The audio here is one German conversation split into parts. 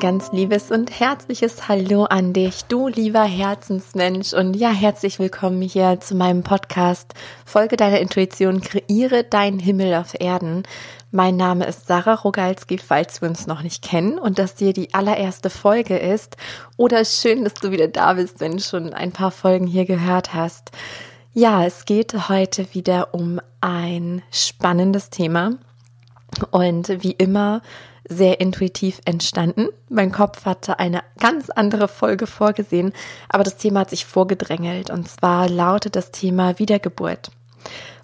Ganz liebes und herzliches Hallo an dich, du lieber Herzensmensch. Und ja, herzlich willkommen hier zu meinem Podcast Folge deiner Intuition, kreiere deinen Himmel auf Erden. Mein Name ist Sarah Rogalski, falls wir uns noch nicht kennen und das dir die allererste Folge ist. Oder schön, dass du wieder da bist, wenn du schon ein paar Folgen hier gehört hast. Ja, es geht heute wieder um ein spannendes Thema. Und wie immer sehr intuitiv entstanden. Mein Kopf hatte eine ganz andere Folge vorgesehen, aber das Thema hat sich vorgedrängelt und zwar lautet das Thema Wiedergeburt.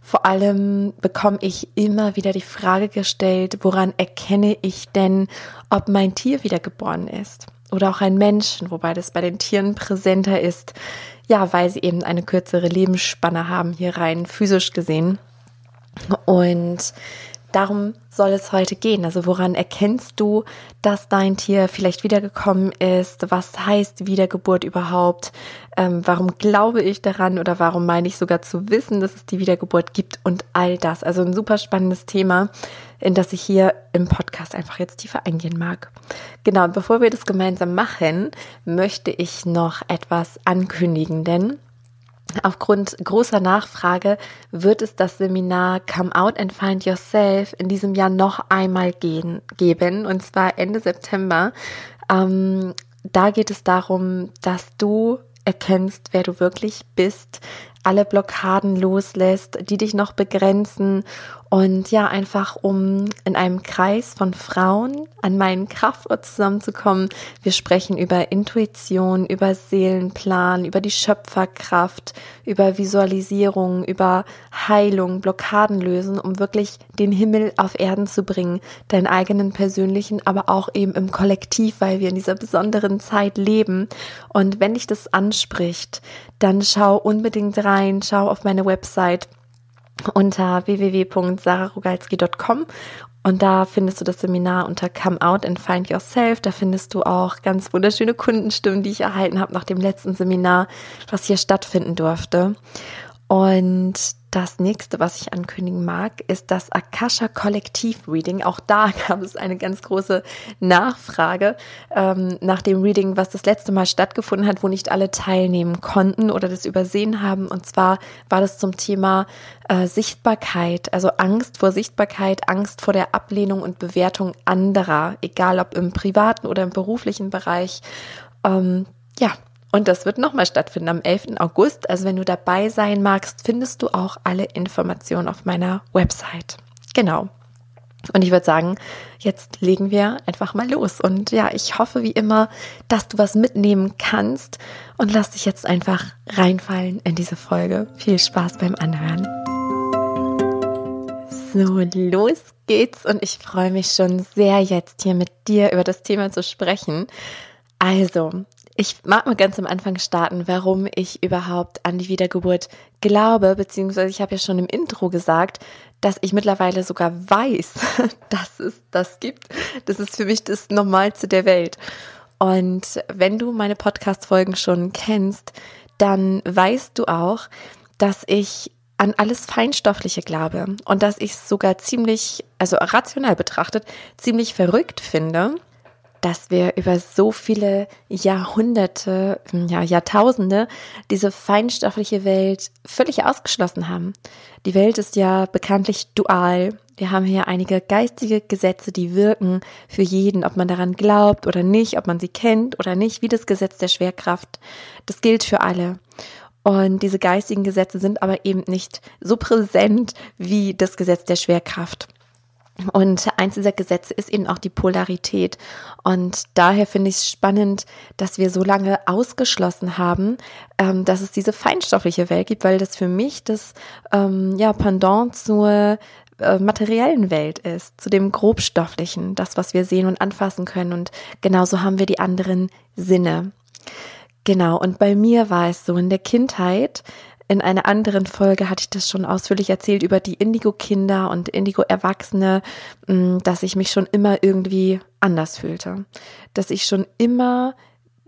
Vor allem bekomme ich immer wieder die Frage gestellt, woran erkenne ich denn, ob mein Tier wiedergeboren ist? Oder auch ein Menschen, wobei das bei den Tieren präsenter ist, ja, weil sie eben eine kürzere Lebensspanne haben, hier rein physisch gesehen. Und darum soll es heute gehen. Also woran erkennst du, dass dein Tier vielleicht wiedergekommen ist? Was heißt Wiedergeburt überhaupt? Ähm, warum glaube ich daran oder warum meine ich sogar zu wissen, dass es die Wiedergeburt gibt und all das? Also ein super spannendes Thema, in das ich hier im Podcast einfach jetzt tiefer eingehen mag. Genau, bevor wir das gemeinsam machen, möchte ich noch etwas ankündigen, denn Aufgrund großer Nachfrage wird es das Seminar Come Out and Find Yourself in diesem Jahr noch einmal gehen, geben, und zwar Ende September. Ähm, da geht es darum, dass du erkennst, wer du wirklich bist, alle Blockaden loslässt, die dich noch begrenzen und ja, einfach um in einem Kreis von Frauen an meinen Kraftort zusammenzukommen. Wir sprechen über Intuition, über Seelenplan, über die Schöpferkraft, über Visualisierung, über Heilung, Blockaden lösen, um wirklich den Himmel auf Erden zu bringen, deinen eigenen persönlichen, aber auch eben im Kollektiv, weil wir in dieser besonderen Zeit leben. Und wenn dich das anspricht, dann schau unbedingt rein, schau auf meine Website unter www.sararogalski.com und da findest du das Seminar unter Come Out and Find Yourself. Da findest du auch ganz wunderschöne Kundenstimmen, die ich erhalten habe nach dem letzten Seminar, was hier stattfinden durfte. Und das nächste, was ich ankündigen mag, ist das Akasha Kollektiv Reading. Auch da gab es eine ganz große Nachfrage ähm, nach dem Reading, was das letzte Mal stattgefunden hat, wo nicht alle teilnehmen konnten oder das übersehen haben. Und zwar war das zum Thema äh, Sichtbarkeit, also Angst vor Sichtbarkeit, Angst vor der Ablehnung und Bewertung anderer, egal ob im privaten oder im beruflichen Bereich. Ähm, ja, und das wird nochmal stattfinden am 11. August. Also wenn du dabei sein magst, findest du auch alle Informationen auf meiner Website. Genau. Und ich würde sagen, jetzt legen wir einfach mal los. Und ja, ich hoffe wie immer, dass du was mitnehmen kannst und lass dich jetzt einfach reinfallen in diese Folge. Viel Spaß beim Anhören. So, los geht's und ich freue mich schon sehr jetzt hier mit dir über das Thema zu sprechen. Also, ich mag mal ganz am Anfang starten, warum ich überhaupt an die Wiedergeburt glaube, beziehungsweise ich habe ja schon im Intro gesagt, dass ich mittlerweile sogar weiß, dass es das gibt. Das ist für mich das Normalste der Welt. Und wenn du meine Podcast-Folgen schon kennst, dann weißt du auch, dass ich an alles Feinstoffliche glaube und dass ich es sogar ziemlich, also rational betrachtet, ziemlich verrückt finde, dass wir über so viele Jahrhunderte, ja, Jahrtausende diese feinstoffliche Welt völlig ausgeschlossen haben. Die Welt ist ja bekanntlich dual. Wir haben hier einige geistige Gesetze, die wirken für jeden, ob man daran glaubt oder nicht, ob man sie kennt oder nicht, wie das Gesetz der Schwerkraft. Das gilt für alle. Und diese geistigen Gesetze sind aber eben nicht so präsent wie das Gesetz der Schwerkraft. Und eins dieser Gesetze ist eben auch die Polarität. Und daher finde ich es spannend, dass wir so lange ausgeschlossen haben, ähm, dass es diese feinstoffliche Welt gibt, weil das für mich das ähm, ja, Pendant zur äh, materiellen Welt ist, zu dem grobstofflichen, das, was wir sehen und anfassen können. Und genauso haben wir die anderen Sinne. Genau, und bei mir war es so in der Kindheit, in einer anderen Folge hatte ich das schon ausführlich erzählt über die Indigo-Kinder und Indigo-Erwachsene, mm, dass ich mich schon immer irgendwie anders fühlte. Dass ich schon immer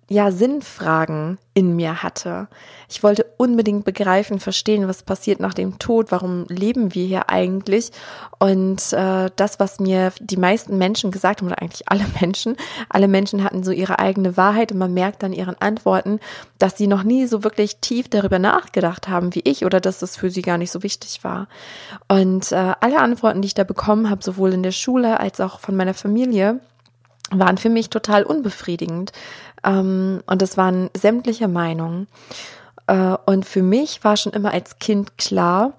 ja, Sinnfragen in mir hatte. Ich wollte unbedingt begreifen, verstehen, was passiert nach dem Tod, warum leben wir hier eigentlich. Und äh, das, was mir die meisten Menschen gesagt haben, oder eigentlich alle Menschen, alle Menschen hatten so ihre eigene Wahrheit und man merkt dann ihren Antworten, dass sie noch nie so wirklich tief darüber nachgedacht haben wie ich oder dass das für sie gar nicht so wichtig war. Und äh, alle Antworten, die ich da bekommen habe, sowohl in der Schule als auch von meiner Familie, waren für mich total unbefriedigend. Ähm, und es waren sämtliche Meinungen. Äh, und für mich war schon immer als Kind klar,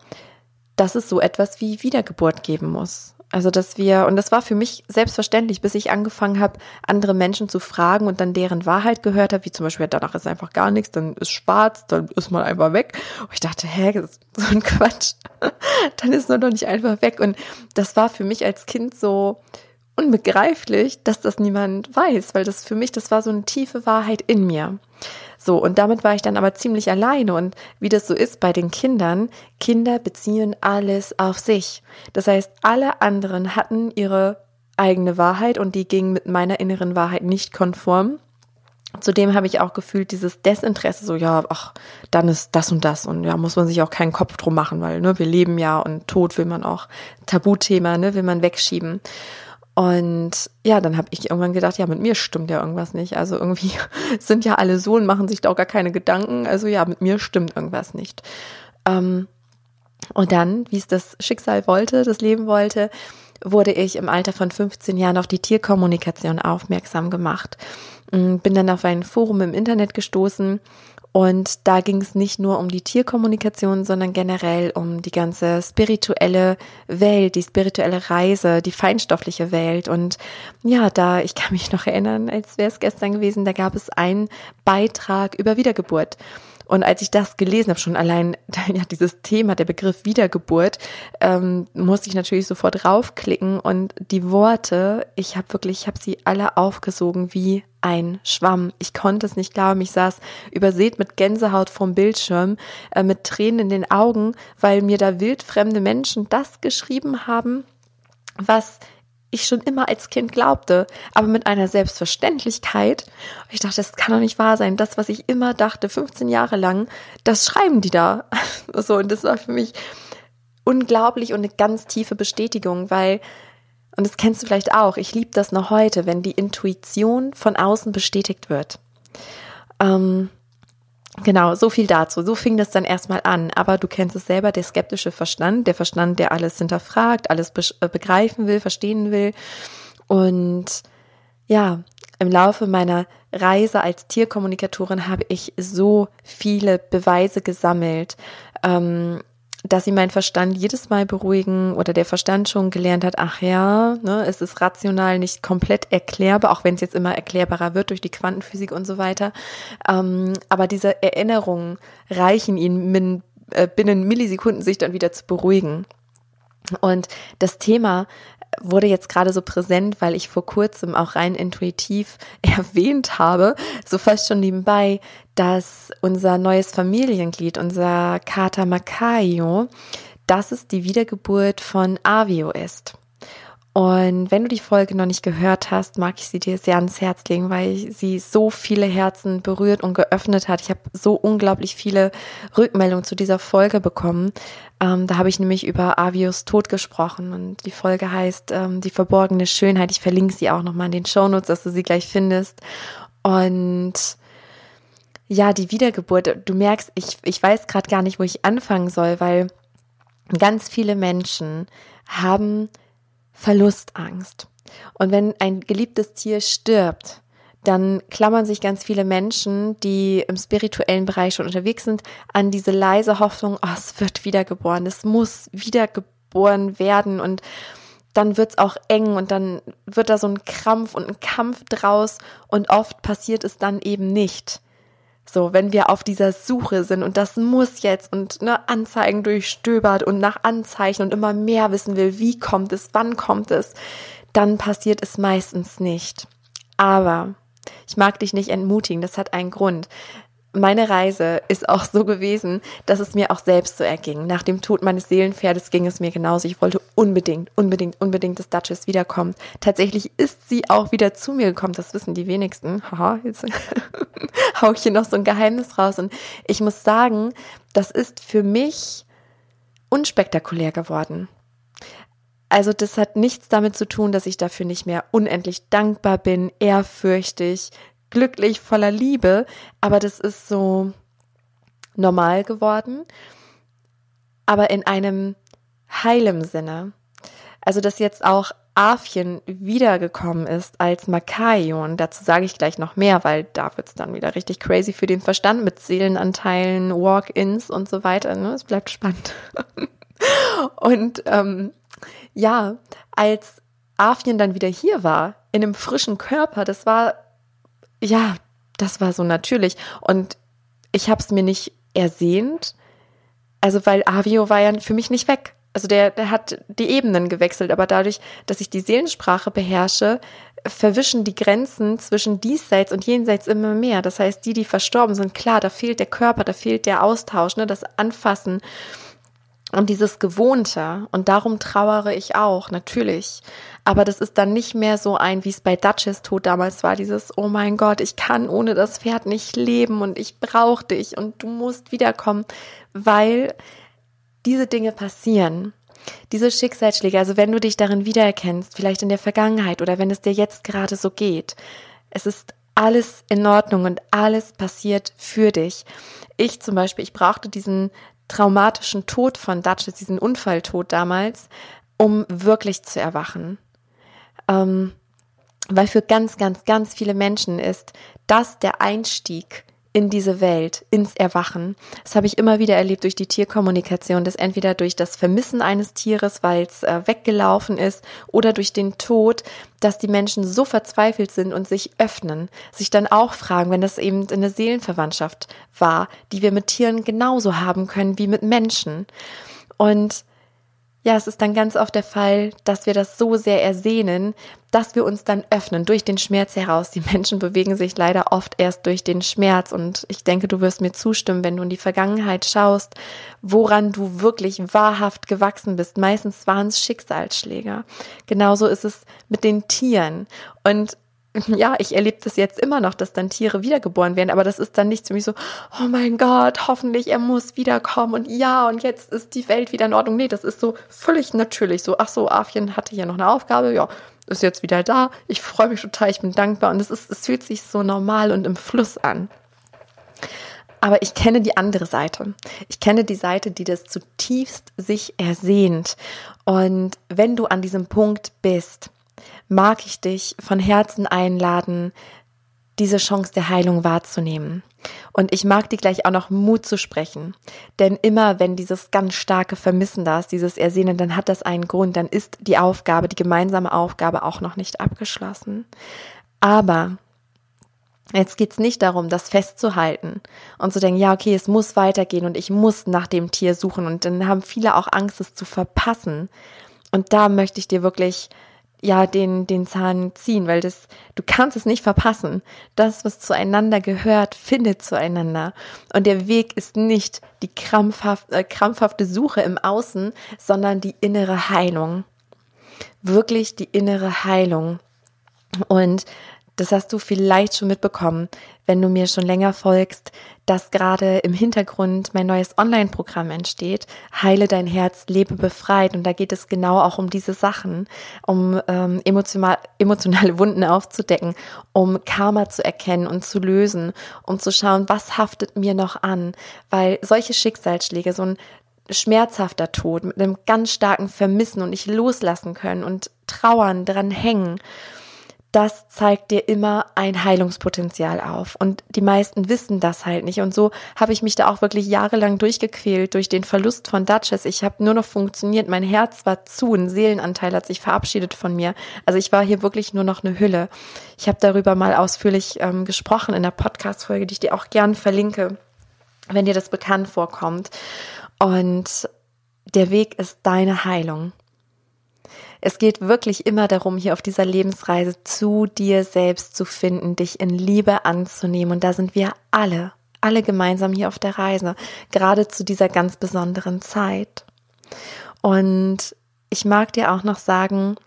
dass es so etwas wie Wiedergeburt geben muss. Also, dass wir, und das war für mich selbstverständlich, bis ich angefangen habe, andere Menschen zu fragen und dann deren Wahrheit gehört habe, wie zum Beispiel, danach ist einfach gar nichts, dann ist schwarz, dann ist man einfach weg. Und ich dachte, hä, das ist so ein Quatsch. dann ist man doch nicht einfach weg. Und das war für mich als Kind so, unbegreiflich, dass das niemand weiß, weil das für mich, das war so eine tiefe Wahrheit in mir. So, und damit war ich dann aber ziemlich alleine. Und wie das so ist bei den Kindern, Kinder beziehen alles auf sich. Das heißt, alle anderen hatten ihre eigene Wahrheit und die ging mit meiner inneren Wahrheit nicht konform. Zudem habe ich auch gefühlt dieses Desinteresse, so ja, ach, dann ist das und das und ja, muss man sich auch keinen Kopf drum machen, weil ne, wir leben ja und Tod will man auch Tabuthema, ne, will man wegschieben. Und ja, dann habe ich irgendwann gedacht, ja, mit mir stimmt ja irgendwas nicht. Also irgendwie sind ja alle so und machen sich da auch gar keine Gedanken. Also ja, mit mir stimmt irgendwas nicht. Ähm, und dann, wie es das Schicksal wollte, das Leben wollte, wurde ich im Alter von 15 Jahren auf die Tierkommunikation aufmerksam gemacht. Bin dann auf ein Forum im Internet gestoßen und da ging es nicht nur um die Tierkommunikation, sondern generell um die ganze spirituelle Welt, die spirituelle Reise, die feinstoffliche Welt. Und ja, da, ich kann mich noch erinnern, als wäre es gestern gewesen, da gab es einen Beitrag über Wiedergeburt. Und als ich das gelesen habe, schon allein ja, dieses Thema, der Begriff Wiedergeburt, ähm, musste ich natürlich sofort draufklicken und die Worte, ich habe wirklich, ich habe sie alle aufgesogen wie ein Schwamm. Ich konnte es nicht glauben. Ich saß übersät mit Gänsehaut vom Bildschirm, äh, mit Tränen in den Augen, weil mir da wildfremde Menschen das geschrieben haben, was ich schon immer als Kind glaubte, aber mit einer Selbstverständlichkeit. Ich dachte, das kann doch nicht wahr sein. Das, was ich immer dachte, 15 Jahre lang, das schreiben die da. So, und das war für mich unglaublich und eine ganz tiefe Bestätigung, weil, und das kennst du vielleicht auch, ich liebe das noch heute, wenn die Intuition von außen bestätigt wird. Ähm, Genau, so viel dazu. So fing das dann erstmal an. Aber du kennst es selber, der skeptische Verstand, der Verstand, der alles hinterfragt, alles be äh, begreifen will, verstehen will. Und ja, im Laufe meiner Reise als Tierkommunikatorin habe ich so viele Beweise gesammelt, ähm, dass sie meinen Verstand jedes Mal beruhigen oder der Verstand schon gelernt hat, ach ja, ne, es ist rational nicht komplett erklärbar, auch wenn es jetzt immer erklärbarer wird durch die Quantenphysik und so weiter. Ähm, aber diese Erinnerungen reichen ihnen min, äh, binnen Millisekunden sich dann wieder zu beruhigen. Und das Thema wurde jetzt gerade so präsent, weil ich vor kurzem auch rein intuitiv erwähnt habe, so fast schon nebenbei, dass unser neues Familienglied, unser Kater Makaio, dass es die Wiedergeburt von Avio ist. Und wenn du die Folge noch nicht gehört hast, mag ich sie dir sehr ans Herz legen, weil sie so viele Herzen berührt und geöffnet hat. Ich habe so unglaublich viele Rückmeldungen zu dieser Folge bekommen. Ähm, da habe ich nämlich über Avios Tod gesprochen und die Folge heißt ähm, Die verborgene Schönheit. Ich verlinke sie auch nochmal in den Shownotes, dass du sie gleich findest. Und ja, die Wiedergeburt, du merkst, ich, ich weiß gerade gar nicht, wo ich anfangen soll, weil ganz viele Menschen haben Verlustangst. Und wenn ein geliebtes Tier stirbt, dann klammern sich ganz viele Menschen, die im spirituellen Bereich schon unterwegs sind, an diese leise Hoffnung, oh, es wird wiedergeboren, es muss wiedergeboren werden und dann wird's auch eng und dann wird da so ein Krampf und ein Kampf draus und oft passiert es dann eben nicht. So, wenn wir auf dieser Suche sind und das muss jetzt und ne, Anzeigen durchstöbert und nach Anzeichen und immer mehr wissen will, wie kommt es, wann kommt es, dann passiert es meistens nicht. Aber ich mag dich nicht entmutigen, das hat einen Grund. Meine Reise ist auch so gewesen, dass es mir auch selbst so erging. Nach dem Tod meines Seelenpferdes ging es mir genauso. Ich wollte unbedingt, unbedingt, unbedingt, dass Duchess wiederkommt. Tatsächlich ist sie auch wieder zu mir gekommen. Das wissen die wenigsten. Haha, jetzt hau ich hier noch so ein Geheimnis raus. Und ich muss sagen, das ist für mich unspektakulär geworden. Also das hat nichts damit zu tun, dass ich dafür nicht mehr unendlich dankbar bin, ehrfürchtig, glücklich, voller Liebe, aber das ist so normal geworden, aber in einem heilem Sinne. Also, dass jetzt auch Afien wiedergekommen ist als Makaion. Dazu sage ich gleich noch mehr, weil da wird es dann wieder richtig crazy für den Verstand mit Seelenanteilen, Walk-ins und so weiter. Ne? Es bleibt spannend. und ähm, ja, als Afien dann wieder hier war, in einem frischen Körper, das war ja, das war so natürlich. Und ich habe es mir nicht ersehnt. Also, weil Avio war ja für mich nicht weg. Also der, der hat die Ebenen gewechselt, aber dadurch, dass ich die Seelensprache beherrsche, verwischen die Grenzen zwischen diesseits und jenseits immer mehr. Das heißt, die, die verstorben sind, klar, da fehlt der Körper, da fehlt der Austausch, ne, das Anfassen und dieses Gewohnte. Und darum trauere ich auch, natürlich. Aber das ist dann nicht mehr so ein, wie es bei Duchess Tod damals war, dieses, oh mein Gott, ich kann ohne das Pferd nicht leben und ich brauche dich und du musst wiederkommen, weil diese Dinge passieren. Diese Schicksalsschläge, also wenn du dich darin wiedererkennst, vielleicht in der Vergangenheit oder wenn es dir jetzt gerade so geht, es ist alles in Ordnung und alles passiert für dich. Ich zum Beispiel, ich brauchte diesen traumatischen Tod von Duchess, diesen Unfalltod damals, um wirklich zu erwachen. Ähm, weil für ganz, ganz, ganz viele Menschen ist das der Einstieg in diese Welt, ins Erwachen. Das habe ich immer wieder erlebt durch die Tierkommunikation, dass entweder durch das Vermissen eines Tieres, weil es äh, weggelaufen ist, oder durch den Tod, dass die Menschen so verzweifelt sind und sich öffnen, sich dann auch fragen, wenn das eben eine Seelenverwandtschaft war, die wir mit Tieren genauso haben können wie mit Menschen. Und ja, es ist dann ganz oft der Fall, dass wir das so sehr ersehnen, dass wir uns dann öffnen durch den Schmerz heraus. Die Menschen bewegen sich leider oft erst durch den Schmerz und ich denke, du wirst mir zustimmen, wenn du in die Vergangenheit schaust, woran du wirklich wahrhaft gewachsen bist. Meistens waren es Schicksalsschläge. Genauso ist es mit den Tieren und ja, ich erlebe das jetzt immer noch, dass dann Tiere wiedergeboren werden, aber das ist dann nicht für mich so, oh mein Gott, hoffentlich er muss wiederkommen und ja, und jetzt ist die Welt wieder in Ordnung. Nee, das ist so völlig natürlich so, ach so, Afien hatte hier noch eine Aufgabe, ja, ist jetzt wieder da. Ich freue mich total, ich bin dankbar und es ist, es fühlt sich so normal und im Fluss an. Aber ich kenne die andere Seite. Ich kenne die Seite, die das zutiefst sich ersehnt. Und wenn du an diesem Punkt bist, mag ich dich von Herzen einladen, diese Chance der Heilung wahrzunehmen. Und ich mag dir gleich auch noch Mut zu sprechen. Denn immer wenn dieses ganz starke Vermissen da ist, dieses Ersehnen, dann hat das einen Grund, dann ist die Aufgabe, die gemeinsame Aufgabe auch noch nicht abgeschlossen. Aber Jetzt geht's nicht darum, das festzuhalten und zu denken, ja, okay, es muss weitergehen und ich muss nach dem Tier suchen. Und dann haben viele auch Angst, es zu verpassen. Und da möchte ich dir wirklich ja den den Zahn ziehen, weil das du kannst es nicht verpassen. Das was zueinander gehört, findet zueinander und der Weg ist nicht die krampfhaft, äh, krampfhafte Suche im Außen, sondern die innere Heilung. Wirklich die innere Heilung. Und das hast du vielleicht schon mitbekommen, wenn du mir schon länger folgst, dass gerade im Hintergrund mein neues Online-Programm entsteht. Heile dein Herz, lebe befreit. Und da geht es genau auch um diese Sachen, um ähm, emotional, emotionale Wunden aufzudecken, um Karma zu erkennen und zu lösen, um zu schauen, was haftet mir noch an. Weil solche Schicksalsschläge, so ein schmerzhafter Tod mit einem ganz starken Vermissen und nicht loslassen können und trauern, dran hängen das zeigt dir immer ein Heilungspotenzial auf. Und die meisten wissen das halt nicht. Und so habe ich mich da auch wirklich jahrelang durchgequält durch den Verlust von Duchess. Ich habe nur noch funktioniert. Mein Herz war zu. Ein Seelenanteil hat sich verabschiedet von mir. Also ich war hier wirklich nur noch eine Hülle. Ich habe darüber mal ausführlich ähm, gesprochen in der Podcast-Folge, die ich dir auch gern verlinke, wenn dir das bekannt vorkommt. Und der Weg ist deine Heilung. Es geht wirklich immer darum, hier auf dieser Lebensreise zu dir selbst zu finden, dich in Liebe anzunehmen. Und da sind wir alle, alle gemeinsam hier auf der Reise, gerade zu dieser ganz besonderen Zeit. Und ich mag dir auch noch sagen,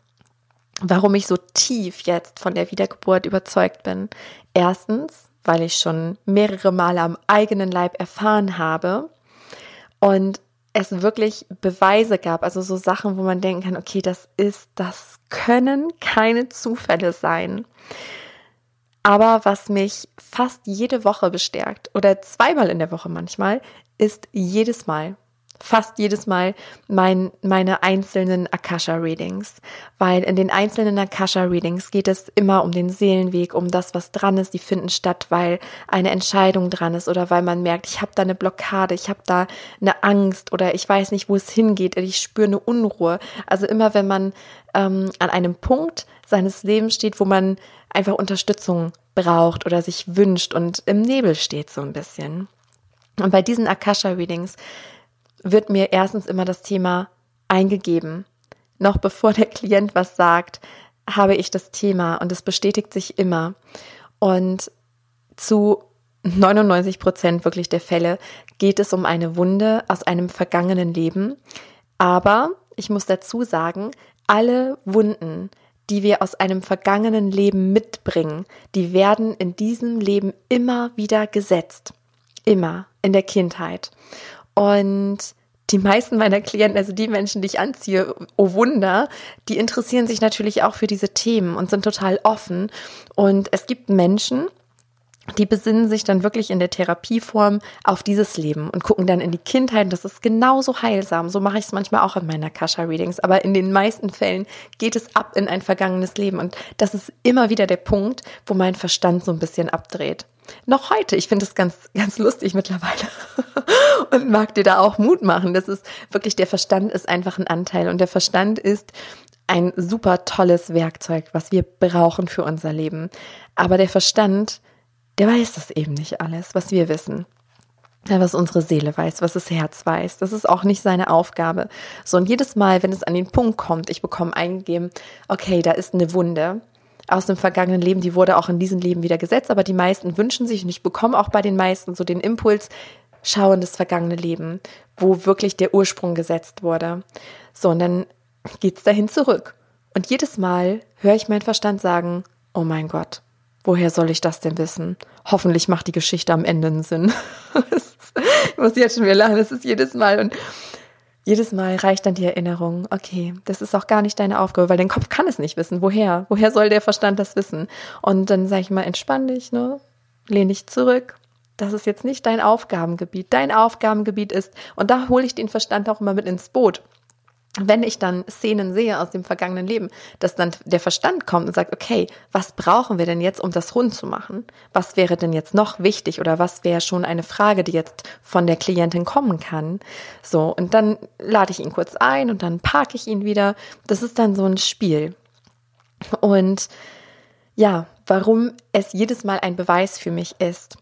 warum ich so tief jetzt von der Wiedergeburt überzeugt bin. Erstens, weil ich schon mehrere Male am eigenen Leib erfahren habe und es wirklich Beweise gab, also so Sachen, wo man denken kann, okay, das ist, das können keine Zufälle sein. Aber was mich fast jede Woche bestärkt oder zweimal in der Woche manchmal, ist jedes Mal fast jedes Mal mein, meine einzelnen Akasha-Readings, weil in den einzelnen Akasha-Readings geht es immer um den Seelenweg, um das, was dran ist. Die finden statt, weil eine Entscheidung dran ist oder weil man merkt, ich habe da eine Blockade, ich habe da eine Angst oder ich weiß nicht, wo es hingeht, ich spüre eine Unruhe. Also immer, wenn man ähm, an einem Punkt seines Lebens steht, wo man einfach Unterstützung braucht oder sich wünscht und im Nebel steht so ein bisschen. Und bei diesen Akasha-Readings wird mir erstens immer das Thema eingegeben. Noch bevor der Klient was sagt, habe ich das Thema und es bestätigt sich immer. Und zu 99 Prozent wirklich der Fälle geht es um eine Wunde aus einem vergangenen Leben. Aber ich muss dazu sagen, alle Wunden, die wir aus einem vergangenen Leben mitbringen, die werden in diesem Leben immer wieder gesetzt. Immer in der Kindheit. Und die meisten meiner Klienten, also die Menschen, die ich anziehe, oh Wunder, die interessieren sich natürlich auch für diese Themen und sind total offen. Und es gibt Menschen, die besinnen sich dann wirklich in der Therapieform auf dieses Leben und gucken dann in die Kindheit. Das ist genauso heilsam. So mache ich es manchmal auch in meiner Kasha-Readings. Aber in den meisten Fällen geht es ab in ein vergangenes Leben. Und das ist immer wieder der Punkt, wo mein Verstand so ein bisschen abdreht. Noch heute, ich finde es ganz, ganz lustig mittlerweile und mag dir da auch Mut machen. Das ist wirklich, der Verstand ist einfach ein Anteil und der Verstand ist ein super tolles Werkzeug, was wir brauchen für unser Leben. Aber der Verstand, der weiß das eben nicht alles, was wir wissen. Was unsere Seele weiß, was das Herz weiß. Das ist auch nicht seine Aufgabe. So, und jedes Mal, wenn es an den Punkt kommt, ich bekomme eingegeben, okay, da ist eine Wunde, aus dem vergangenen Leben, die wurde auch in diesem Leben wieder gesetzt, aber die meisten wünschen sich und ich bekomme auch bei den meisten so den Impuls, schau in das vergangene Leben, wo wirklich der Ursprung gesetzt wurde. So, und dann geht's dahin zurück. Und jedes Mal höre ich meinen Verstand sagen, oh mein Gott, woher soll ich das denn wissen? Hoffentlich macht die Geschichte am Ende einen Sinn. ich muss jetzt schon wieder lachen, das ist jedes Mal und jedes Mal reicht dann die Erinnerung, okay, das ist auch gar nicht deine Aufgabe, weil dein Kopf kann es nicht wissen. Woher? Woher soll der Verstand das wissen? Und dann sage ich mal, entspann dich, ne? Lehn dich zurück. Das ist jetzt nicht dein Aufgabengebiet. Dein Aufgabengebiet ist, und da hole ich den Verstand auch immer mit ins Boot wenn ich dann Szenen sehe aus dem vergangenen Leben, dass dann der Verstand kommt und sagt, okay, was brauchen wir denn jetzt, um das rund zu machen? Was wäre denn jetzt noch wichtig oder was wäre schon eine Frage, die jetzt von der Klientin kommen kann? So, und dann lade ich ihn kurz ein und dann parke ich ihn wieder. Das ist dann so ein Spiel. Und ja, warum es jedes Mal ein Beweis für mich ist.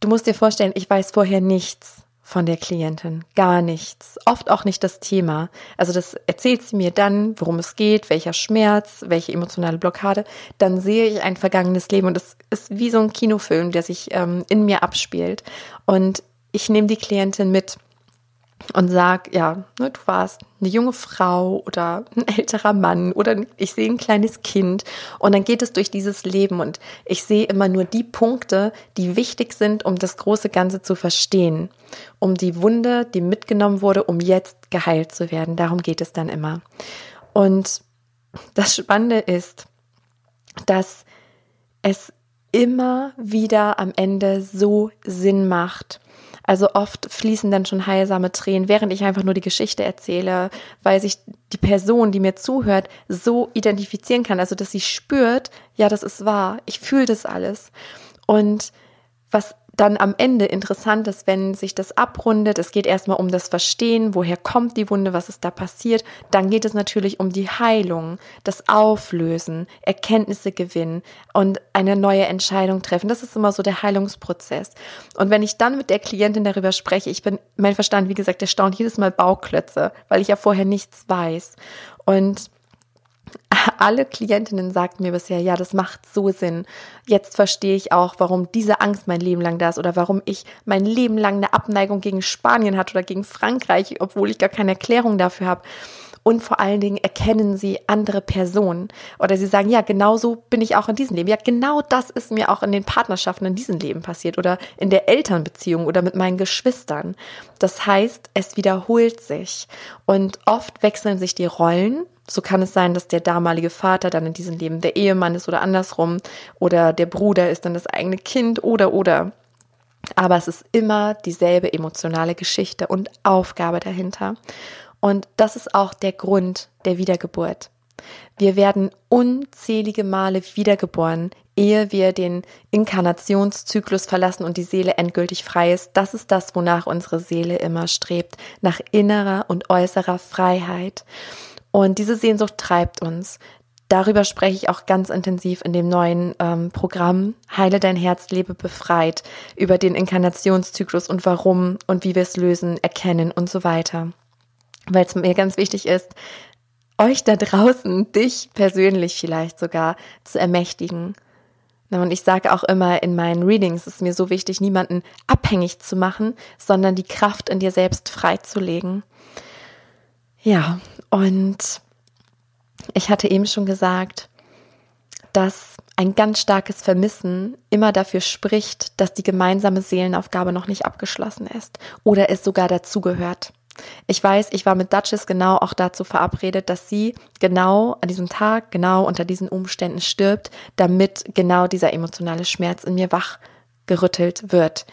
Du musst dir vorstellen, ich weiß vorher nichts von der Klientin. Gar nichts. Oft auch nicht das Thema. Also das erzählt sie mir dann, worum es geht, welcher Schmerz, welche emotionale Blockade. Dann sehe ich ein vergangenes Leben und es ist wie so ein Kinofilm, der sich ähm, in mir abspielt. Und ich nehme die Klientin mit und sag, ja, ne, du warst eine junge Frau oder ein älterer Mann oder ich sehe ein kleines Kind und dann geht es durch dieses Leben und ich sehe immer nur die Punkte, die wichtig sind, um das große Ganze zu verstehen, um die Wunde, die mitgenommen wurde, um jetzt geheilt zu werden. Darum geht es dann immer. Und das Spannende ist, dass es immer wieder am Ende so Sinn macht also oft fließen dann schon heilsame Tränen, während ich einfach nur die Geschichte erzähle, weil sich die Person, die mir zuhört, so identifizieren kann. Also dass sie spürt, ja, das ist wahr, ich fühle das alles. Und was dann am Ende interessant ist, wenn sich das abrundet. Es geht erstmal um das Verstehen, woher kommt die Wunde, was ist da passiert. Dann geht es natürlich um die Heilung, das Auflösen, Erkenntnisse gewinnen und eine neue Entscheidung treffen. Das ist immer so der Heilungsprozess. Und wenn ich dann mit der Klientin darüber spreche, ich bin, mein Verstand, wie gesagt, der staunt jedes Mal Bauklötze, weil ich ja vorher nichts weiß. Und alle Klientinnen sagten mir bisher, ja, das macht so Sinn. Jetzt verstehe ich auch, warum diese Angst mein Leben lang da ist oder warum ich mein Leben lang eine Abneigung gegen Spanien hatte oder gegen Frankreich, obwohl ich gar keine Erklärung dafür habe. Und vor allen Dingen erkennen sie andere Personen. Oder sie sagen, ja, genauso bin ich auch in diesem Leben. Ja, genau das ist mir auch in den Partnerschaften in diesem Leben passiert oder in der Elternbeziehung oder mit meinen Geschwistern. Das heißt, es wiederholt sich. Und oft wechseln sich die Rollen. So kann es sein, dass der damalige Vater dann in diesem Leben der Ehemann ist oder andersrum. Oder der Bruder ist dann das eigene Kind oder oder. Aber es ist immer dieselbe emotionale Geschichte und Aufgabe dahinter. Und das ist auch der Grund der Wiedergeburt. Wir werden unzählige Male wiedergeboren, ehe wir den Inkarnationszyklus verlassen und die Seele endgültig frei ist. Das ist das, wonach unsere Seele immer strebt, nach innerer und äußerer Freiheit. Und diese Sehnsucht treibt uns. Darüber spreche ich auch ganz intensiv in dem neuen ähm, Programm Heile dein Herz, lebe befreit, über den Inkarnationszyklus und warum und wie wir es lösen, erkennen und so weiter weil es mir ganz wichtig ist, euch da draußen, dich persönlich vielleicht sogar zu ermächtigen. Und ich sage auch immer in meinen Readings, es ist mir so wichtig, niemanden abhängig zu machen, sondern die Kraft in dir selbst freizulegen. Ja, und ich hatte eben schon gesagt, dass ein ganz starkes Vermissen immer dafür spricht, dass die gemeinsame Seelenaufgabe noch nicht abgeschlossen ist oder es sogar dazugehört. Ich weiß, ich war mit Duchess genau auch dazu verabredet, dass sie genau an diesem Tag, genau unter diesen Umständen stirbt, damit genau dieser emotionale Schmerz in mir wach gerüttelt wird.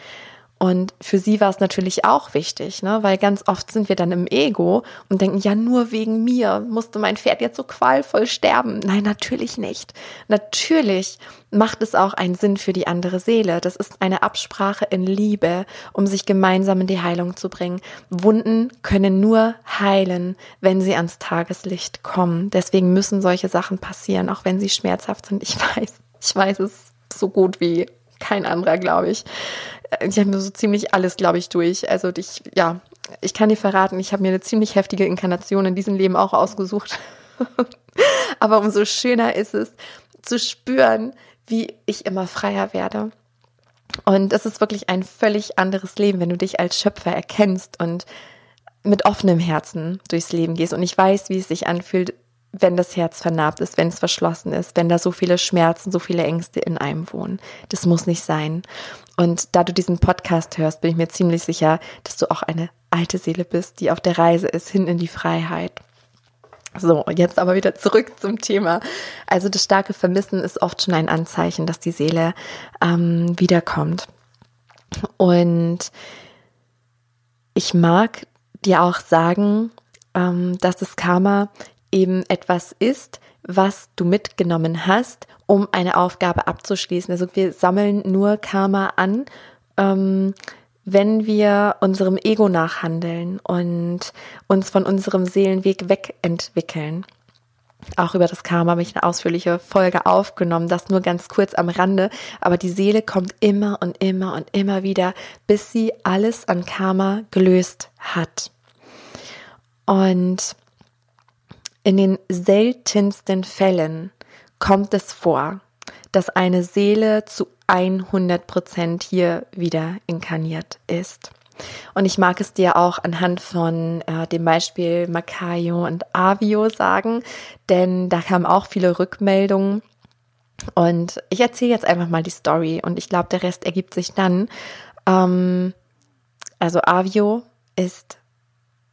Und für sie war es natürlich auch wichtig, ne? weil ganz oft sind wir dann im Ego und denken, ja, nur wegen mir musste mein Pferd jetzt so qualvoll sterben. Nein, natürlich nicht. Natürlich macht es auch einen Sinn für die andere Seele. Das ist eine Absprache in Liebe, um sich gemeinsam in die Heilung zu bringen. Wunden können nur heilen, wenn sie ans Tageslicht kommen. Deswegen müssen solche Sachen passieren, auch wenn sie schmerzhaft sind. Ich weiß, ich weiß es so gut wie kein anderer, glaube ich. Ich habe mir so ziemlich alles, glaube ich, durch. Also ich, ja, ich kann dir verraten, ich habe mir eine ziemlich heftige Inkarnation in diesem Leben auch ausgesucht. Aber umso schöner ist es zu spüren, wie ich immer freier werde. Und es ist wirklich ein völlig anderes Leben, wenn du dich als Schöpfer erkennst und mit offenem Herzen durchs Leben gehst. Und ich weiß, wie es sich anfühlt, wenn das Herz vernarbt ist, wenn es verschlossen ist, wenn da so viele Schmerzen, so viele Ängste in einem wohnen. Das muss nicht sein. Und da du diesen Podcast hörst, bin ich mir ziemlich sicher, dass du auch eine alte Seele bist, die auf der Reise ist hin in die Freiheit. So, jetzt aber wieder zurück zum Thema. Also das starke Vermissen ist oft schon ein Anzeichen, dass die Seele ähm, wiederkommt. Und ich mag dir auch sagen, ähm, dass das Karma eben etwas ist, was du mitgenommen hast, um eine Aufgabe abzuschließen. Also wir sammeln nur Karma an, ähm, wenn wir unserem Ego nachhandeln und uns von unserem Seelenweg wegentwickeln. Auch über das Karma habe ich eine ausführliche Folge aufgenommen, das nur ganz kurz am Rande. Aber die Seele kommt immer und immer und immer wieder, bis sie alles an Karma gelöst hat. Und in den seltensten Fällen kommt es vor, dass eine Seele zu 100 Prozent hier wieder inkarniert ist. Und ich mag es dir auch anhand von äh, dem Beispiel Makayo und Avio sagen, denn da kamen auch viele Rückmeldungen. Und ich erzähle jetzt einfach mal die Story und ich glaube, der Rest ergibt sich dann. Ähm, also Avio ist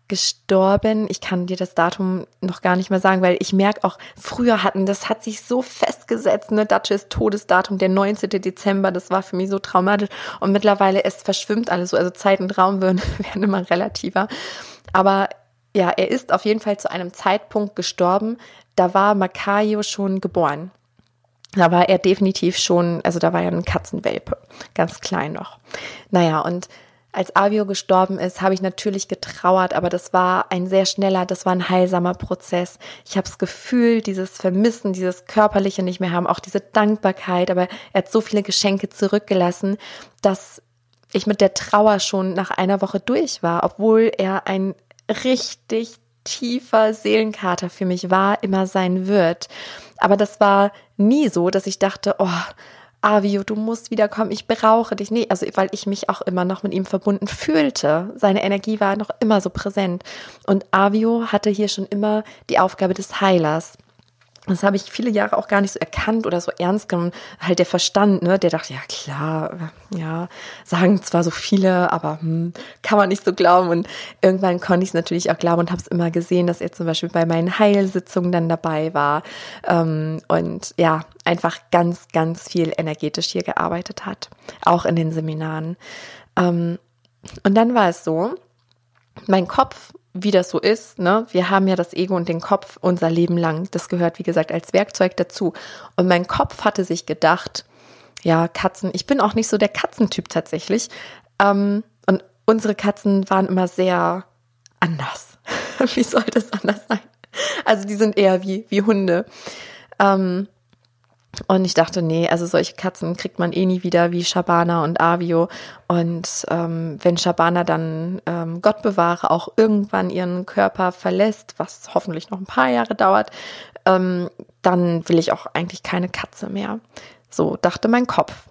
gestorben. Ich kann dir das Datum noch gar nicht mehr sagen, weil ich merke auch, früher hatten, das hat sich so festgesetzt, ne, Duchess Todesdatum, der 19. Dezember, das war für mich so traumatisch. Und mittlerweile, es verschwimmt alles so, also Zeit und Raum werden, werden immer relativer. Aber ja, er ist auf jeden Fall zu einem Zeitpunkt gestorben, da war Makayo schon geboren. Da war er definitiv schon, also da war ja ein Katzenwelpe, ganz klein noch. Naja, und als Avio gestorben ist, habe ich natürlich getrauert, aber das war ein sehr schneller, das war ein heilsamer Prozess. Ich habe das Gefühl, dieses Vermissen, dieses körperliche nicht mehr haben, auch diese Dankbarkeit, aber er hat so viele Geschenke zurückgelassen, dass ich mit der Trauer schon nach einer Woche durch war, obwohl er ein richtig tiefer Seelenkater für mich war, immer sein wird. Aber das war nie so, dass ich dachte, oh, Avio, du musst wiederkommen, ich brauche dich. Nee, also weil ich mich auch immer noch mit ihm verbunden fühlte. Seine Energie war noch immer so präsent. Und Avio hatte hier schon immer die Aufgabe des Heilers. Das habe ich viele Jahre auch gar nicht so erkannt oder so ernst genommen. Halt der Verstand, ne, der dachte, ja klar, ja, sagen zwar so viele, aber hm, kann man nicht so glauben. Und irgendwann konnte ich es natürlich auch glauben und habe es immer gesehen, dass er zum Beispiel bei meinen Heilsitzungen dann dabei war ähm, und ja, einfach ganz, ganz viel energetisch hier gearbeitet hat, auch in den Seminaren. Ähm, und dann war es so, mein Kopf wie das so ist, ne? Wir haben ja das Ego und den Kopf unser Leben lang. Das gehört, wie gesagt, als Werkzeug dazu. Und mein Kopf hatte sich gedacht, ja, Katzen, ich bin auch nicht so der Katzentyp tatsächlich. Ähm, und unsere Katzen waren immer sehr anders. wie soll das anders sein? Also die sind eher wie, wie Hunde. Ähm, und ich dachte, nee, also solche Katzen kriegt man eh nie wieder wie Shabana und Avio. Und ähm, wenn Shabana dann, ähm, Gott bewahre, auch irgendwann ihren Körper verlässt, was hoffentlich noch ein paar Jahre dauert, ähm, dann will ich auch eigentlich keine Katze mehr. So dachte mein Kopf.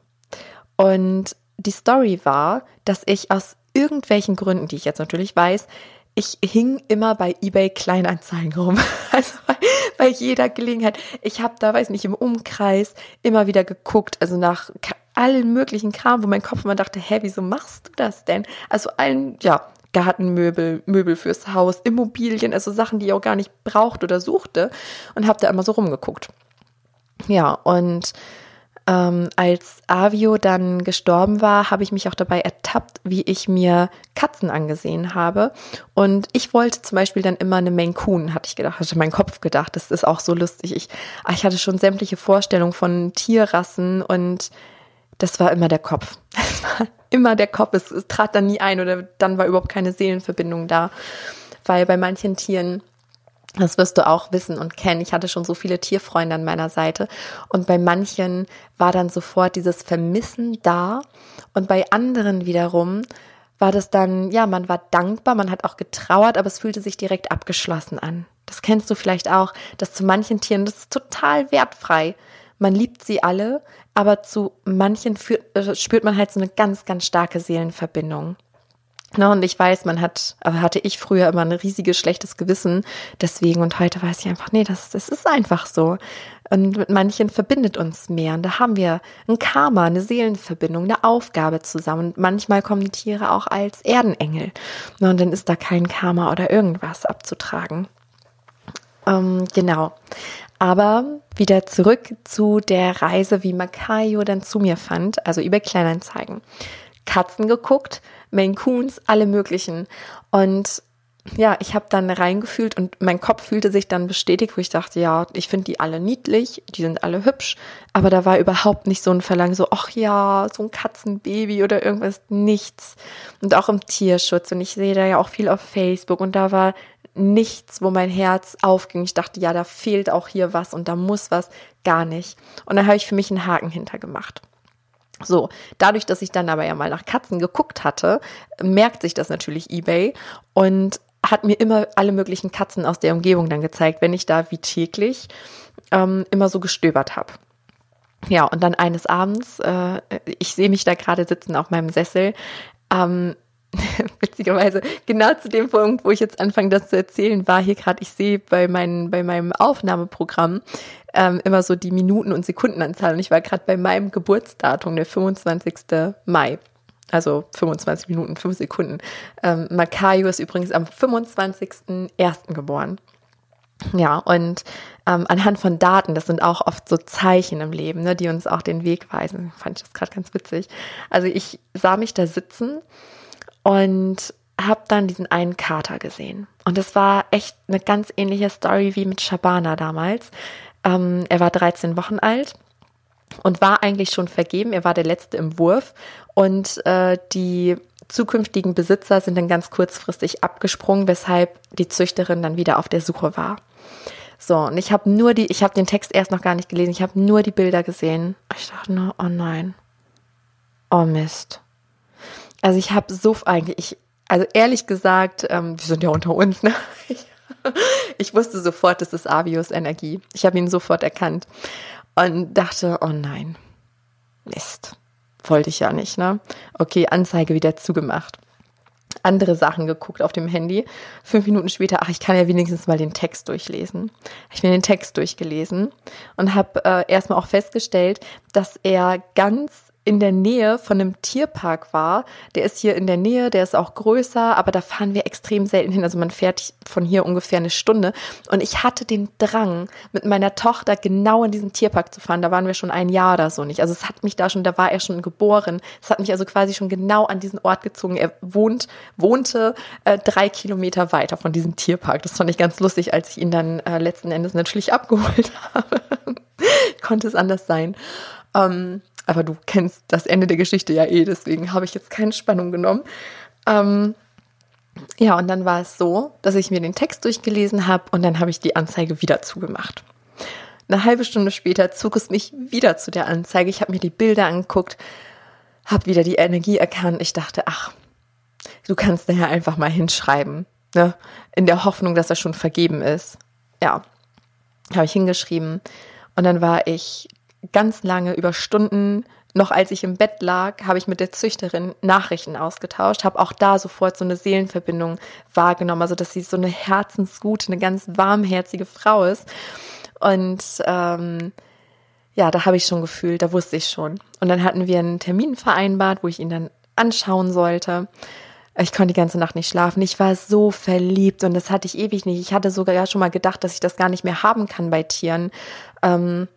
Und die Story war, dass ich aus irgendwelchen Gründen, die ich jetzt natürlich weiß, ich hing immer bei eBay Kleinanzeigen rum. Also bei, bei jeder Gelegenheit. Ich habe da, weiß nicht, im Umkreis immer wieder geguckt, also nach allen möglichen Kram, wo mein Kopf immer dachte, hä, wieso machst du das denn? Also allen, ja, Gartenmöbel, Möbel fürs Haus, Immobilien, also Sachen, die ich auch gar nicht brauchte oder suchte und habe da immer so rumgeguckt. Ja, und ähm, als Avio dann gestorben war, habe ich mich auch dabei ertappt, wie ich mir Katzen angesehen habe. Und ich wollte zum Beispiel dann immer eine Maine Coon, hatte ich gedacht, hatte mein Kopf gedacht. Das ist auch so lustig. Ich, ah, ich hatte schon sämtliche Vorstellungen von Tierrassen und das war immer der Kopf. Das war immer der Kopf. Es, es trat dann nie ein oder dann war überhaupt keine Seelenverbindung da. Weil bei manchen Tieren das wirst du auch wissen und kennen. Ich hatte schon so viele Tierfreunde an meiner Seite. Und bei manchen war dann sofort dieses Vermissen da. Und bei anderen wiederum war das dann, ja, man war dankbar, man hat auch getrauert, aber es fühlte sich direkt abgeschlossen an. Das kennst du vielleicht auch, dass zu manchen Tieren, das ist total wertfrei. Man liebt sie alle, aber zu manchen führt, äh, spürt man halt so eine ganz, ganz starke Seelenverbindung. Ne, und ich weiß, man hat, aber hatte ich früher immer ein riesiges schlechtes Gewissen deswegen und heute weiß ich einfach, nee, das, das ist einfach so. Und mit manchen verbindet uns mehr. Und da haben wir ein Karma, eine Seelenverbindung, eine Aufgabe zusammen. Und manchmal kommen Tiere auch als Erdenengel. Ne, und dann ist da kein Karma oder irgendwas abzutragen. Ähm, genau. Aber wieder zurück zu der Reise, wie Makayo dann zu mir fand, also über Kleinanzeigen. Katzen geguckt, Maine Coons, alle möglichen. Und ja, ich habe dann reingefühlt und mein Kopf fühlte sich dann bestätigt, wo ich dachte, ja, ich finde die alle niedlich, die sind alle hübsch, aber da war überhaupt nicht so ein Verlangen, so, ach ja, so ein Katzenbaby oder irgendwas, nichts. Und auch im Tierschutz und ich sehe da ja auch viel auf Facebook und da war nichts, wo mein Herz aufging. Ich dachte, ja, da fehlt auch hier was und da muss was, gar nicht. Und dann habe ich für mich einen Haken hintergemacht. So, dadurch, dass ich dann aber ja mal nach Katzen geguckt hatte, merkt sich das natürlich eBay und hat mir immer alle möglichen Katzen aus der Umgebung dann gezeigt, wenn ich da wie täglich ähm, immer so gestöbert habe. Ja, und dann eines Abends, äh, ich sehe mich da gerade sitzen auf meinem Sessel, ähm, witzigerweise genau zu dem Punkt, wo ich jetzt anfange, das zu erzählen, war hier gerade, ich sehe bei, bei meinem Aufnahmeprogramm ähm, immer so die Minuten- und Sekundenanzahl und ich war gerade bei meinem Geburtsdatum, der 25. Mai. Also 25 Minuten, 5 Sekunden. Ähm, Makayo ist übrigens am 25.01. geboren. Ja, und ähm, anhand von Daten, das sind auch oft so Zeichen im Leben, ne, die uns auch den Weg weisen. Fand ich das gerade ganz witzig. Also ich sah mich da sitzen und habe dann diesen einen Kater gesehen. Und das war echt eine ganz ähnliche Story wie mit Shabana damals. Ähm, er war 13 Wochen alt und war eigentlich schon vergeben. Er war der letzte im Wurf und äh, die zukünftigen Besitzer sind dann ganz kurzfristig abgesprungen, weshalb die Züchterin dann wieder auf der Suche war. So, und ich habe nur die, ich habe den Text erst noch gar nicht gelesen, ich habe nur die Bilder gesehen. Ich dachte nur, oh nein. Oh Mist. Also ich habe so eigentlich, ich, also ehrlich gesagt, ähm, wir sind ja unter uns, ne? Ich ich wusste sofort, das ist Avios Energie. Ich habe ihn sofort erkannt und dachte, oh nein, Mist. Wollte ich ja nicht, ne? Okay, Anzeige wieder zugemacht. Andere Sachen geguckt auf dem Handy. Fünf Minuten später, ach, ich kann ja wenigstens mal den Text durchlesen. Ich mir den Text durchgelesen und habe äh, erstmal auch festgestellt, dass er ganz in der Nähe von einem Tierpark war. Der ist hier in der Nähe, der ist auch größer, aber da fahren wir extrem selten hin. Also man fährt von hier ungefähr eine Stunde. Und ich hatte den Drang, mit meiner Tochter genau in diesen Tierpark zu fahren. Da waren wir schon ein Jahr oder so nicht. Also es hat mich da schon, da war er schon geboren. Es hat mich also quasi schon genau an diesen Ort gezogen. Er wohnt, wohnte äh, drei Kilometer weiter von diesem Tierpark. Das fand ich ganz lustig, als ich ihn dann äh, letzten Endes natürlich abgeholt habe. Konnte es anders sein. Ähm, aber du kennst das Ende der Geschichte ja eh, deswegen habe ich jetzt keine Spannung genommen. Ähm, ja, und dann war es so, dass ich mir den Text durchgelesen habe und dann habe ich die Anzeige wieder zugemacht. Eine halbe Stunde später zog es mich wieder zu der Anzeige. Ich habe mir die Bilder angeguckt, habe wieder die Energie erkannt. Ich dachte, ach, du kannst da ja einfach mal hinschreiben, ne? in der Hoffnung, dass er schon vergeben ist. Ja, habe ich hingeschrieben. Und dann war ich ganz lange über Stunden, noch als ich im Bett lag, habe ich mit der Züchterin Nachrichten ausgetauscht, habe auch da sofort so eine Seelenverbindung wahrgenommen, also dass sie so eine herzensgute, eine ganz warmherzige Frau ist. Und ähm, ja, da habe ich schon gefühlt, da wusste ich schon. Und dann hatten wir einen Termin vereinbart, wo ich ihn dann anschauen sollte. Ich konnte die ganze Nacht nicht schlafen. Ich war so verliebt und das hatte ich ewig nicht. Ich hatte sogar ja schon mal gedacht, dass ich das gar nicht mehr haben kann bei Tieren. Ähm,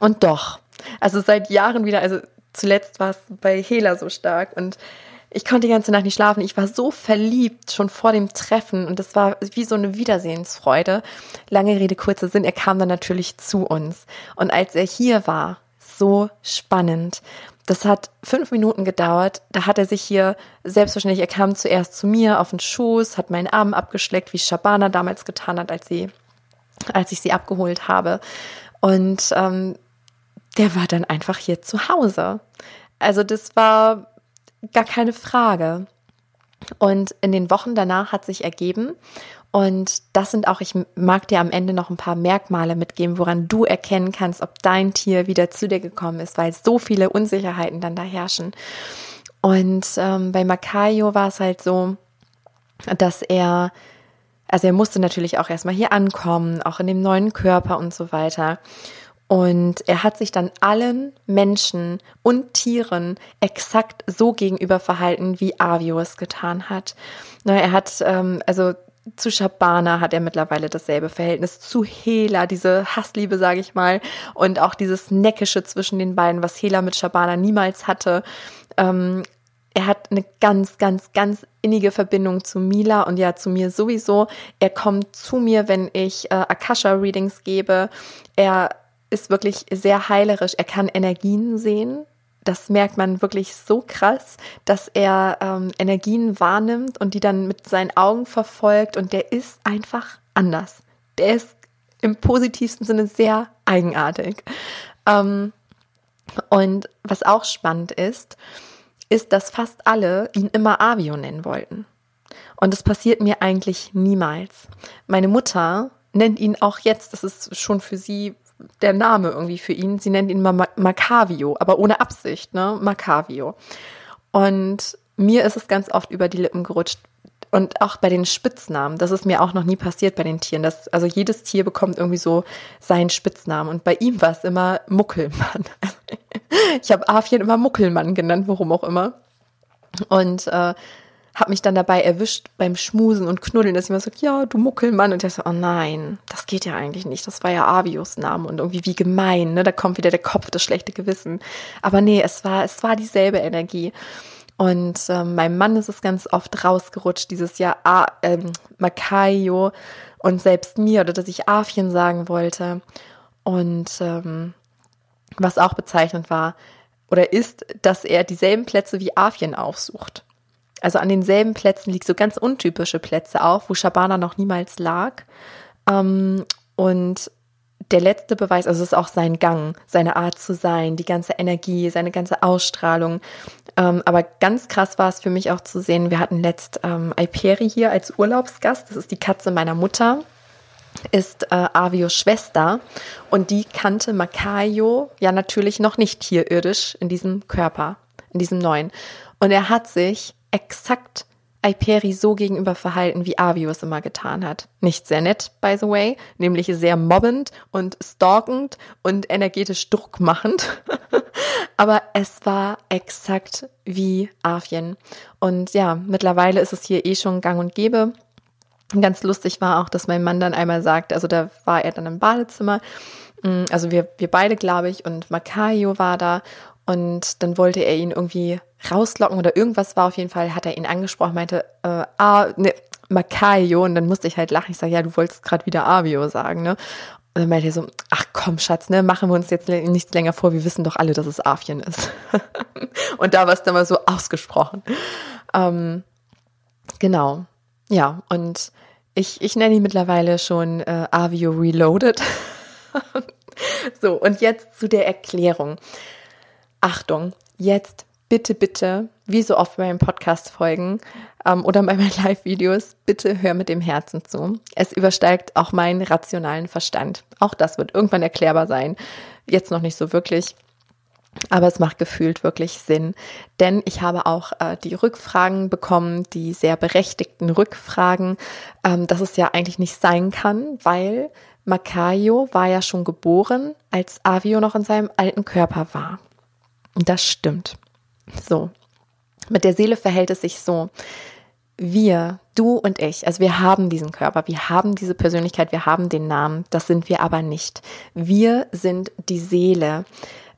und doch, also seit Jahren wieder, also zuletzt war es bei Hela so stark und ich konnte die ganze Nacht nicht schlafen. Ich war so verliebt schon vor dem Treffen und das war wie so eine Wiedersehensfreude. Lange Rede, kurzer Sinn, er kam dann natürlich zu uns. Und als er hier war, so spannend. Das hat fünf Minuten gedauert. Da hat er sich hier selbstverständlich, er kam zuerst zu mir auf den Schoß, hat meinen Arm abgeschleckt, wie Shabana damals getan hat, als sie, als ich sie abgeholt habe. Und ähm, der war dann einfach hier zu Hause. Also das war gar keine Frage. Und in den Wochen danach hat sich ergeben, und das sind auch, ich mag dir am Ende noch ein paar Merkmale mitgeben, woran du erkennen kannst, ob dein Tier wieder zu dir gekommen ist, weil so viele Unsicherheiten dann da herrschen. Und ähm, bei Makayo war es halt so, dass er, also er musste natürlich auch erstmal hier ankommen, auch in dem neuen Körper und so weiter. Und er hat sich dann allen Menschen und Tieren exakt so gegenüber verhalten, wie Avio es getan hat. Er hat, ähm, also zu Shabana hat er mittlerweile dasselbe Verhältnis, zu Hela, diese Hassliebe, sage ich mal, und auch dieses Neckische zwischen den beiden, was Hela mit Shabana niemals hatte. Ähm, er hat eine ganz, ganz, ganz innige Verbindung zu Mila und ja, zu mir sowieso. Er kommt zu mir, wenn ich äh, Akasha-Readings gebe. Er ist wirklich sehr heilerisch. Er kann Energien sehen. Das merkt man wirklich so krass, dass er ähm, Energien wahrnimmt und die dann mit seinen Augen verfolgt. Und der ist einfach anders. Der ist im positivsten Sinne sehr eigenartig. Ähm, und was auch spannend ist, ist, dass fast alle ihn immer Avio nennen wollten. Und das passiert mir eigentlich niemals. Meine Mutter nennt ihn auch jetzt, das ist schon für sie der Name irgendwie für ihn. Sie nennt ihn mal Macavio, aber ohne Absicht, ne? Macavio. Und mir ist es ganz oft über die Lippen gerutscht. Und auch bei den Spitznamen, das ist mir auch noch nie passiert bei den Tieren. Das, also jedes Tier bekommt irgendwie so seinen Spitznamen. Und bei ihm war es immer Muckelmann. ich habe Afien immer Muckelmann genannt, warum auch immer. Und äh, habe mich dann dabei erwischt beim Schmusen und Knuddeln, dass immer so, ja, du Muckelmann. Und ich so, oh nein, das geht ja eigentlich nicht. Das war ja Avios Name und irgendwie wie gemein, ne? Da kommt wieder der Kopf, das schlechte Gewissen. Aber nee, es war, es war dieselbe Energie. Und ähm, meinem Mann ist es ganz oft rausgerutscht, dieses Jahr ah, ähm, Makayo und selbst mir, oder dass ich Afien sagen wollte. Und ähm, was auch bezeichnend war oder ist, dass er dieselben Plätze wie Afien aufsucht. Also an denselben Plätzen liegt so ganz untypische Plätze auf, wo Shabana noch niemals lag. Ähm, und der letzte Beweis, also es ist auch sein Gang, seine Art zu sein, die ganze Energie, seine ganze Ausstrahlung. Ähm, aber ganz krass war es für mich auch zu sehen, wir hatten letzt ähm, Iperi hier als Urlaubsgast, das ist die Katze meiner Mutter, ist äh, Avios Schwester und die kannte Makayo ja natürlich noch nicht hier irdisch in diesem Körper, in diesem neuen. Und er hat sich exakt Iperi so gegenüber verhalten, wie Avio es immer getan hat. Nicht sehr nett, by the way, nämlich sehr mobbend und stalkend und energetisch druckmachend. Aber es war exakt wie Avien. Und ja, mittlerweile ist es hier eh schon gang und gäbe. Ganz lustig war auch, dass mein Mann dann einmal sagt, also da war er dann im Badezimmer, mm, also wir, wir beide, glaube ich, und Makayo war da und dann wollte er ihn irgendwie rauslocken oder irgendwas war auf jeden Fall, hat er ihn angesprochen, meinte, äh, ah, ne, Makayo. Und dann musste ich halt lachen. Ich sage, ja, du wolltest gerade wieder Avio sagen, ne? Und dann meinte er so, ach komm, Schatz, ne, machen wir uns jetzt nichts länger vor, wir wissen doch alle, dass es Avien ist. und da war es dann mal so ausgesprochen. Ähm, genau. Ja, und ich, ich nenne ihn mittlerweile schon äh, Avio Reloaded. so, und jetzt zu der Erklärung. Achtung, jetzt bitte, bitte, wie so oft bei meinen Podcast-Folgen ähm, oder bei meinen Live-Videos, bitte hör mit dem Herzen zu. Es übersteigt auch meinen rationalen Verstand. Auch das wird irgendwann erklärbar sein. Jetzt noch nicht so wirklich. Aber es macht gefühlt wirklich Sinn, denn ich habe auch äh, die Rückfragen bekommen, die sehr berechtigten Rückfragen, ähm, dass es ja eigentlich nicht sein kann, weil Makayo war ja schon geboren, als Avio noch in seinem alten Körper war. Und das stimmt. So. Mit der Seele verhält es sich so. Wir, du und ich, also wir haben diesen Körper, wir haben diese Persönlichkeit, wir haben den Namen, das sind wir aber nicht. Wir sind die Seele.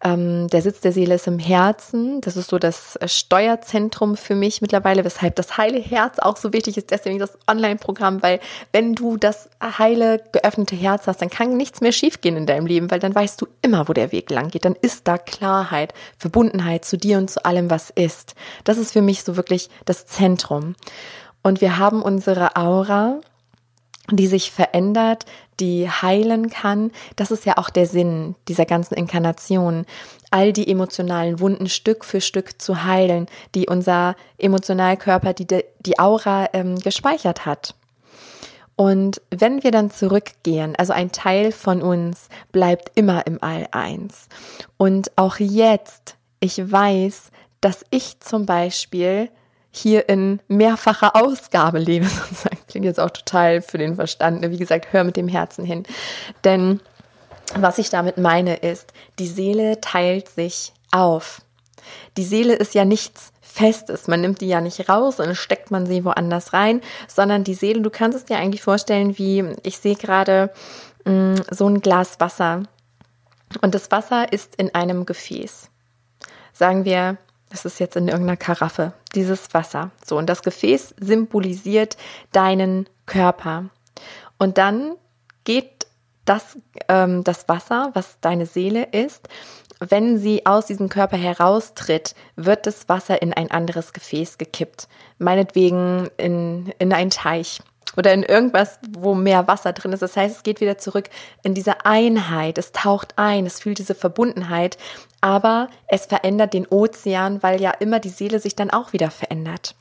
Ähm, der Sitz der Seele ist im Herzen. Das ist so das Steuerzentrum für mich mittlerweile, weshalb das heile Herz auch so wichtig ist. Deswegen das Online-Programm, weil wenn du das heile, geöffnete Herz hast, dann kann nichts mehr schiefgehen in deinem Leben, weil dann weißt du immer, wo der Weg lang geht. Dann ist da Klarheit, Verbundenheit zu dir und zu allem, was ist. Das ist für mich so wirklich das Zentrum. Und wir haben unsere Aura, die sich verändert, die heilen kann. Das ist ja auch der Sinn dieser ganzen Inkarnation, all die emotionalen Wunden Stück für Stück zu heilen, die unser Emotionalkörper, die die Aura ähm, gespeichert hat. Und wenn wir dann zurückgehen, also ein Teil von uns bleibt immer im All eins. Und auch jetzt, ich weiß, dass ich zum Beispiel hier in mehrfacher Ausgabe lebe, sozusagen. Klingt jetzt auch total für den Verstand. Ne? Wie gesagt, hör mit dem Herzen hin. Denn was ich damit meine ist, die Seele teilt sich auf. Die Seele ist ja nichts Festes. Man nimmt die ja nicht raus und steckt man sie woanders rein, sondern die Seele, du kannst es dir eigentlich vorstellen, wie ich sehe gerade mm, so ein Glas Wasser. Und das Wasser ist in einem Gefäß. Sagen wir das ist jetzt in irgendeiner Karaffe, dieses Wasser. So, und das Gefäß symbolisiert deinen Körper. Und dann geht das, ähm, das Wasser, was deine Seele ist, wenn sie aus diesem Körper heraustritt, wird das Wasser in ein anderes Gefäß gekippt. Meinetwegen in, in einen Teich oder in irgendwas, wo mehr Wasser drin ist. Das heißt, es geht wieder zurück in diese Einheit. Es taucht ein, es fühlt diese Verbundenheit, aber es verändert den Ozean, weil ja immer die Seele sich dann auch wieder verändert.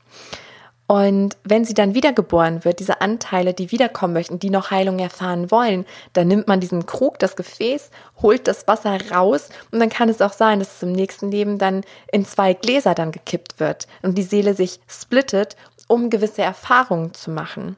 Und wenn sie dann wiedergeboren wird, diese Anteile, die wiederkommen möchten, die noch Heilung erfahren wollen, dann nimmt man diesen Krug, das Gefäß, holt das Wasser raus und dann kann es auch sein, dass es im nächsten Leben dann in zwei Gläser dann gekippt wird und die Seele sich splittet, um gewisse Erfahrungen zu machen.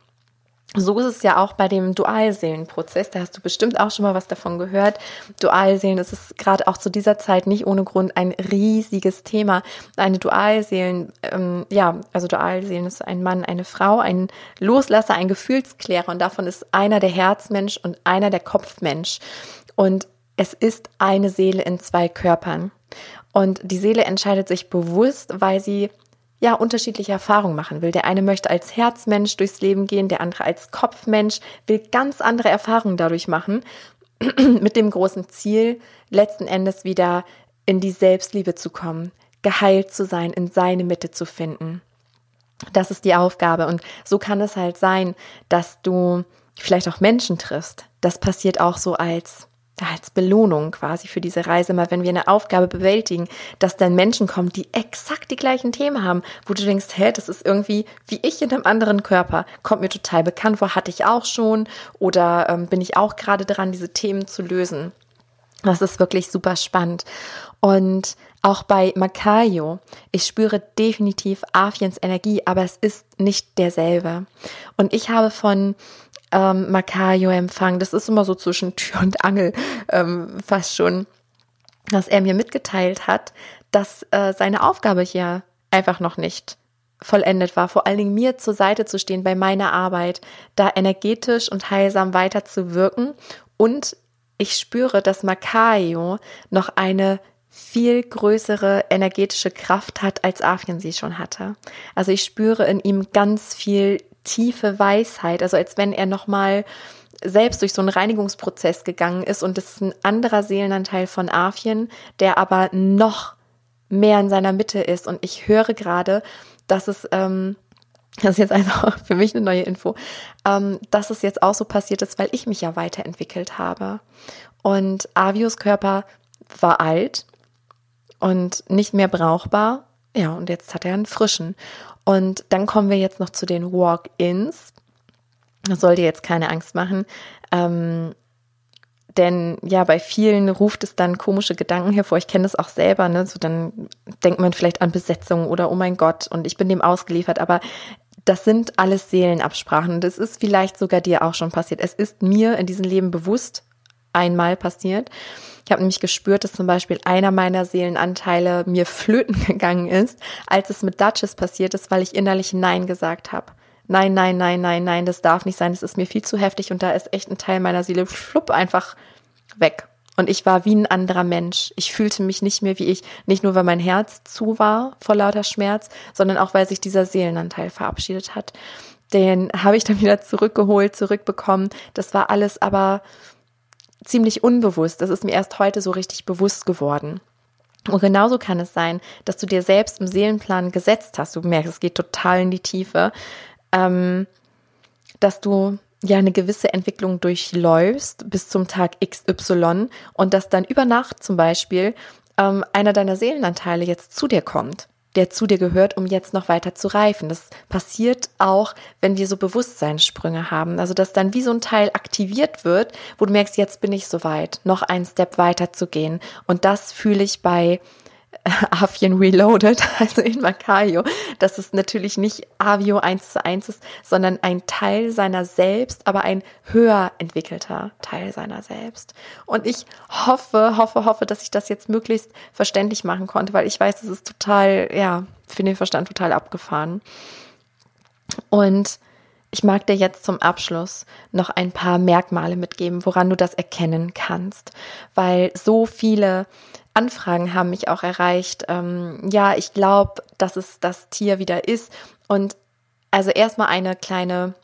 So ist es ja auch bei dem Dualseelenprozess. Da hast du bestimmt auch schon mal was davon gehört. Dualseelen, das ist gerade auch zu dieser Zeit nicht ohne Grund ein riesiges Thema. Eine Dualseelen, ähm, ja, also Dualseelen ist ein Mann, eine Frau, ein Loslasser, ein Gefühlsklärer und davon ist einer der Herzmensch und einer der Kopfmensch. Und es ist eine Seele in zwei Körpern. Und die Seele entscheidet sich bewusst, weil sie ja, unterschiedliche Erfahrungen machen will. Der eine möchte als Herzmensch durchs Leben gehen, der andere als Kopfmensch, will ganz andere Erfahrungen dadurch machen, mit dem großen Ziel, letzten Endes wieder in die Selbstliebe zu kommen, geheilt zu sein, in seine Mitte zu finden. Das ist die Aufgabe. Und so kann es halt sein, dass du vielleicht auch Menschen triffst. Das passiert auch so als als Belohnung quasi für diese Reise, mal wenn wir eine Aufgabe bewältigen, dass dann Menschen kommen, die exakt die gleichen Themen haben, wo du denkst, hä, das ist irgendwie wie ich in einem anderen Körper, kommt mir total bekannt vor, hatte ich auch schon oder ähm, bin ich auch gerade dran, diese Themen zu lösen. Das ist wirklich super spannend. Und auch bei Makayo, ich spüre definitiv Afiens Energie, aber es ist nicht derselbe. Und ich habe von ähm, Makayo empfangen, das ist immer so zwischen Tür und Angel ähm, fast schon, dass er mir mitgeteilt hat, dass äh, seine Aufgabe hier einfach noch nicht vollendet war, vor allen Dingen mir zur Seite zu stehen bei meiner Arbeit, da energetisch und heilsam weiter zu wirken. Und ich spüre, dass Makayo noch eine viel größere energetische Kraft hat, als Afien sie schon hatte. Also ich spüre in ihm ganz viel tiefe Weisheit, also als wenn er nochmal selbst durch so einen Reinigungsprozess gegangen ist und das ist ein anderer Seelenanteil von Afien, der aber noch mehr in seiner Mitte ist und ich höre gerade, dass es ähm, das ist jetzt einfach für mich eine neue Info, ähm, dass es jetzt auch so passiert ist, weil ich mich ja weiterentwickelt habe. Und Avios Körper war alt und nicht mehr brauchbar. Ja, und jetzt hat er einen frischen. Und dann kommen wir jetzt noch zu den Walk-ins. Das soll dir jetzt keine Angst machen. Ähm, denn ja, bei vielen ruft es dann komische Gedanken hervor. Ich kenne das auch selber, ne? So dann denkt man vielleicht an Besetzung oder oh mein Gott und ich bin dem ausgeliefert. Aber das sind alles Seelenabsprachen. Das ist vielleicht sogar dir auch schon passiert. Es ist mir in diesem Leben bewusst einmal passiert. Ich habe nämlich gespürt, dass zum Beispiel einer meiner Seelenanteile mir flöten gegangen ist, als es mit Duchess passiert ist, weil ich innerlich Nein gesagt habe. Nein, nein, nein, nein, nein, das darf nicht sein, das ist mir viel zu heftig und da ist echt ein Teil meiner Seele flupp einfach weg. Und ich war wie ein anderer Mensch. Ich fühlte mich nicht mehr wie ich, nicht nur weil mein Herz zu war vor lauter Schmerz, sondern auch weil sich dieser Seelenanteil verabschiedet hat. Den habe ich dann wieder zurückgeholt, zurückbekommen. Das war alles aber ziemlich unbewusst. Das ist mir erst heute so richtig bewusst geworden. Und genauso kann es sein, dass du dir selbst im Seelenplan gesetzt hast. Du merkst, es geht total in die Tiefe, ähm, dass du ja eine gewisse Entwicklung durchläufst bis zum Tag XY und dass dann über Nacht zum Beispiel ähm, einer deiner Seelenanteile jetzt zu dir kommt der zu dir gehört, um jetzt noch weiter zu reifen. Das passiert auch, wenn wir so Bewusstseinssprünge haben. Also, dass dann wie so ein Teil aktiviert wird, wo du merkst, jetzt bin ich soweit, noch einen Step weiter zu gehen. Und das fühle ich bei Avien Reloaded, also in Makayo, dass es natürlich nicht Avio 1 zu 1 ist, sondern ein Teil seiner selbst, aber ein höher entwickelter Teil seiner selbst. Und ich hoffe, hoffe, hoffe, dass ich das jetzt möglichst verständlich machen konnte, weil ich weiß, es ist total, ja, für den Verstand total abgefahren. Und ich mag dir jetzt zum Abschluss noch ein paar Merkmale mitgeben, woran du das erkennen kannst, weil so viele Anfragen haben mich auch erreicht. Ähm, ja, ich glaube, dass es das Tier wieder ist. Und also erstmal eine kleine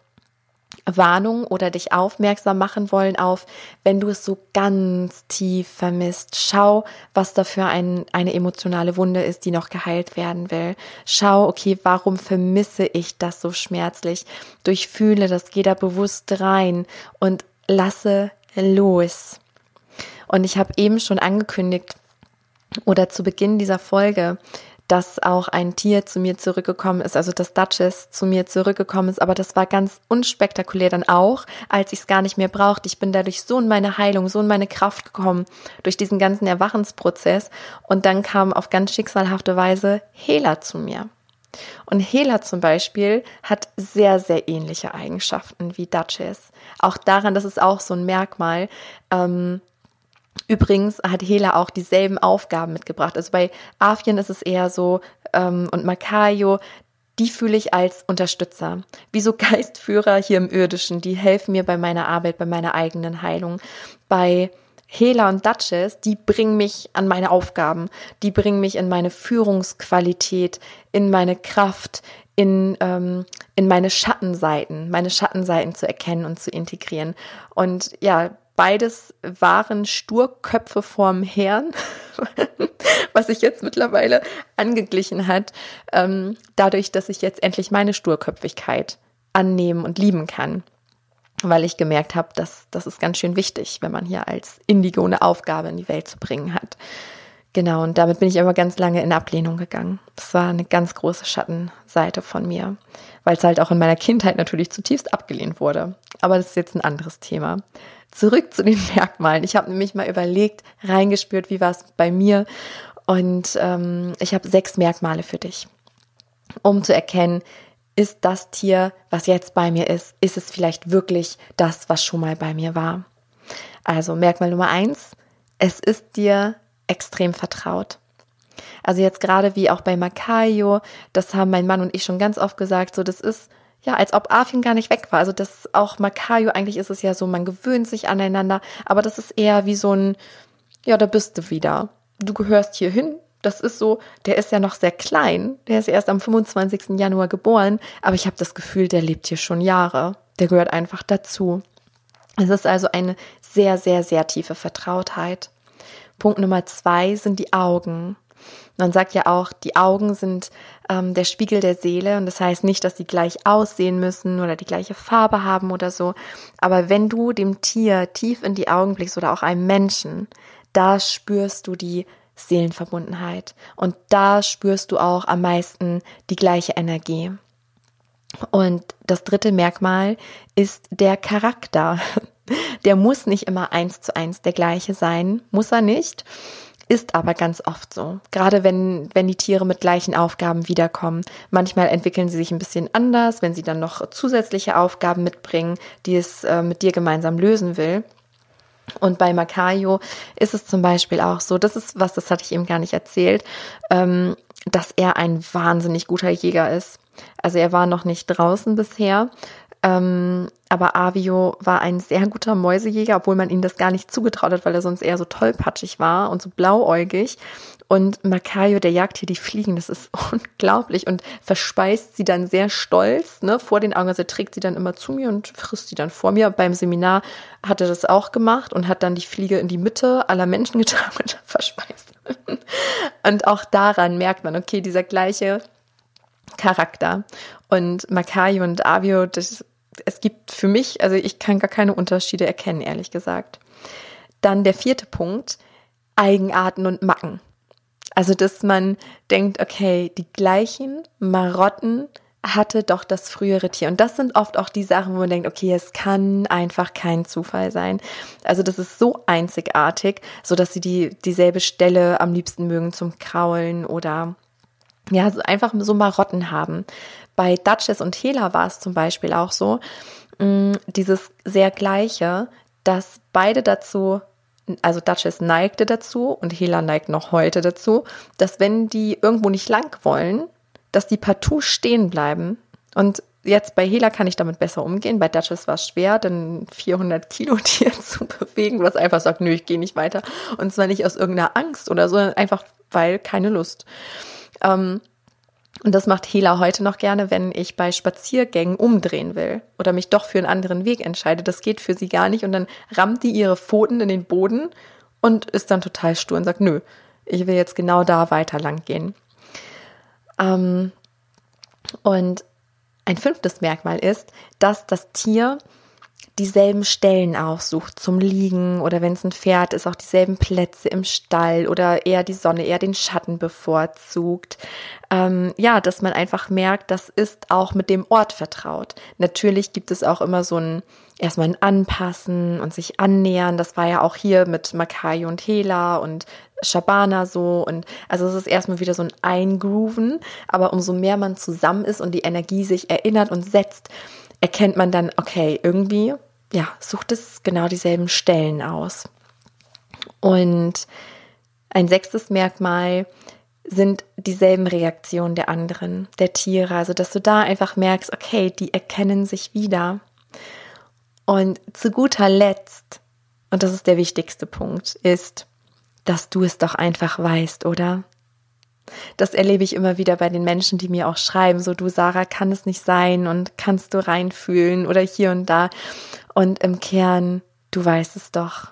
Warnung oder dich aufmerksam machen wollen auf, wenn du es so ganz tief vermisst. Schau, was da für ein, eine emotionale Wunde ist, die noch geheilt werden will. Schau, okay, warum vermisse ich das so schmerzlich? Durchfühle das, geh da bewusst rein und lasse los. Und ich habe eben schon angekündigt, oder zu Beginn dieser Folge, dass auch ein Tier zu mir zurückgekommen ist, also das Duchess zu mir zurückgekommen ist, aber das war ganz unspektakulär dann auch, als ich es gar nicht mehr brauchte. Ich bin dadurch so in meine Heilung, so in meine Kraft gekommen, durch diesen ganzen Erwachensprozess und dann kam auf ganz schicksalhafte Weise Hela zu mir. Und Hela zum Beispiel hat sehr, sehr ähnliche Eigenschaften wie Duchess. Auch daran, das ist auch so ein Merkmal, ähm, Übrigens hat Hela auch dieselben Aufgaben mitgebracht. Also bei Afien ist es eher so ähm, und Makayo, die fühle ich als Unterstützer, wie so Geistführer hier im Irdischen, die helfen mir bei meiner Arbeit, bei meiner eigenen Heilung. Bei Hela und Duchess, die bringen mich an meine Aufgaben, die bringen mich in meine Führungsqualität, in meine Kraft, in, ähm, in meine Schattenseiten, meine Schattenseiten zu erkennen und zu integrieren. Und ja, Beides waren Sturköpfe vorm Herrn, was sich jetzt mittlerweile angeglichen hat, ähm, dadurch, dass ich jetzt endlich meine Sturköpfigkeit annehmen und lieben kann. weil ich gemerkt habe, dass das ist ganz schön wichtig, wenn man hier als Indigo eine Aufgabe in die Welt zu bringen hat. Genau, und damit bin ich aber ganz lange in Ablehnung gegangen. Das war eine ganz große Schattenseite von mir, weil es halt auch in meiner Kindheit natürlich zutiefst abgelehnt wurde. Aber das ist jetzt ein anderes Thema. Zurück zu den Merkmalen. Ich habe nämlich mal überlegt, reingespürt, wie war es bei mir. Und ähm, ich habe sechs Merkmale für dich, um zu erkennen, ist das Tier, was jetzt bei mir ist, ist es vielleicht wirklich das, was schon mal bei mir war. Also Merkmal Nummer eins, es ist dir extrem vertraut. Also jetzt gerade wie auch bei Makayo, das haben mein Mann und ich schon ganz oft gesagt, so das ist ja, als ob Afin gar nicht weg war. Also das auch Makayo, eigentlich ist es ja so, man gewöhnt sich aneinander, aber das ist eher wie so ein, ja, da bist du wieder. Du gehörst hier hin. Das ist so, der ist ja noch sehr klein. Der ist erst am 25. Januar geboren, aber ich habe das Gefühl, der lebt hier schon Jahre. Der gehört einfach dazu. Es ist also eine sehr, sehr, sehr tiefe Vertrautheit. Punkt Nummer zwei sind die Augen. Man sagt ja auch, die Augen sind ähm, der Spiegel der Seele und das heißt nicht, dass sie gleich aussehen müssen oder die gleiche Farbe haben oder so. Aber wenn du dem Tier tief in die Augen blickst oder auch einem Menschen, da spürst du die Seelenverbundenheit und da spürst du auch am meisten die gleiche Energie. Und das dritte Merkmal ist der Charakter. Der muss nicht immer eins zu eins der gleiche sein, muss er nicht, ist aber ganz oft so. Gerade wenn, wenn die Tiere mit gleichen Aufgaben wiederkommen. Manchmal entwickeln sie sich ein bisschen anders, wenn sie dann noch zusätzliche Aufgaben mitbringen, die es äh, mit dir gemeinsam lösen will. Und bei Makayo ist es zum Beispiel auch so, das ist was, das hatte ich ihm gar nicht erzählt, ähm, dass er ein wahnsinnig guter Jäger ist. Also er war noch nicht draußen bisher, ähm, aber Avio war ein sehr guter Mäusejäger, obwohl man ihm das gar nicht zugetraut hat, weil er sonst eher so tollpatschig war und so blauäugig. Und Makayo, der jagt hier die Fliegen, das ist unglaublich und verspeist sie dann sehr stolz, ne, vor den Augen. Also er trägt sie dann immer zu mir und frisst sie dann vor mir. Beim Seminar hat er das auch gemacht und hat dann die Fliege in die Mitte aller Menschen getragen und verspeist. Und auch daran merkt man, okay, dieser gleiche Charakter. Und Makayo und Avio, das es gibt für mich, also ich kann gar keine Unterschiede erkennen, ehrlich gesagt. Dann der vierte Punkt, Eigenarten und Macken. Also, dass man denkt, okay, die gleichen Marotten hatte doch das frühere Tier. Und das sind oft auch die Sachen, wo man denkt, okay, es kann einfach kein Zufall sein. Also das ist so einzigartig, so dass sie die dieselbe Stelle am liebsten mögen zum Kraulen oder ja, einfach so Marotten haben. Bei Duchess und Hela war es zum Beispiel auch so, mm, dieses sehr gleiche, dass beide dazu, also Duchess neigte dazu und Hela neigt noch heute dazu, dass wenn die irgendwo nicht lang wollen, dass die partout stehen bleiben. Und jetzt bei Hela kann ich damit besser umgehen. Bei Duchess war es schwer, dann 400 Kilo Tier zu bewegen, was einfach sagt, nö, ich gehe nicht weiter. Und zwar nicht aus irgendeiner Angst oder so, einfach weil keine Lust. Ähm, und das macht Hela heute noch gerne, wenn ich bei Spaziergängen umdrehen will oder mich doch für einen anderen Weg entscheide. Das geht für sie gar nicht. Und dann rammt die ihre Pfoten in den Boden und ist dann total stur und sagt, nö, ich will jetzt genau da weiter lang gehen. Ähm, und ein fünftes Merkmal ist, dass das Tier dieselben Stellen aufsucht zum Liegen oder wenn es ein Pferd ist, auch dieselben Plätze im Stall oder eher die Sonne, eher den Schatten bevorzugt. Ähm, ja, dass man einfach merkt, das ist auch mit dem Ort vertraut. Natürlich gibt es auch immer so ein erstmal ein Anpassen und sich annähern. Das war ja auch hier mit Makai und Hela und Shabana so und also es ist erstmal wieder so ein Eingrooven, aber umso mehr man zusammen ist und die Energie sich erinnert und setzt, erkennt man dann, okay, irgendwie, ja, sucht es genau dieselben Stellen aus. Und ein sechstes Merkmal sind dieselben Reaktionen der anderen, der Tiere. Also, dass du da einfach merkst, okay, die erkennen sich wieder. Und zu guter Letzt, und das ist der wichtigste Punkt, ist, dass du es doch einfach weißt, oder? Das erlebe ich immer wieder bei den Menschen, die mir auch schreiben, so du Sarah, kann es nicht sein und kannst du reinfühlen oder hier und da. Und im Kern, du weißt es doch.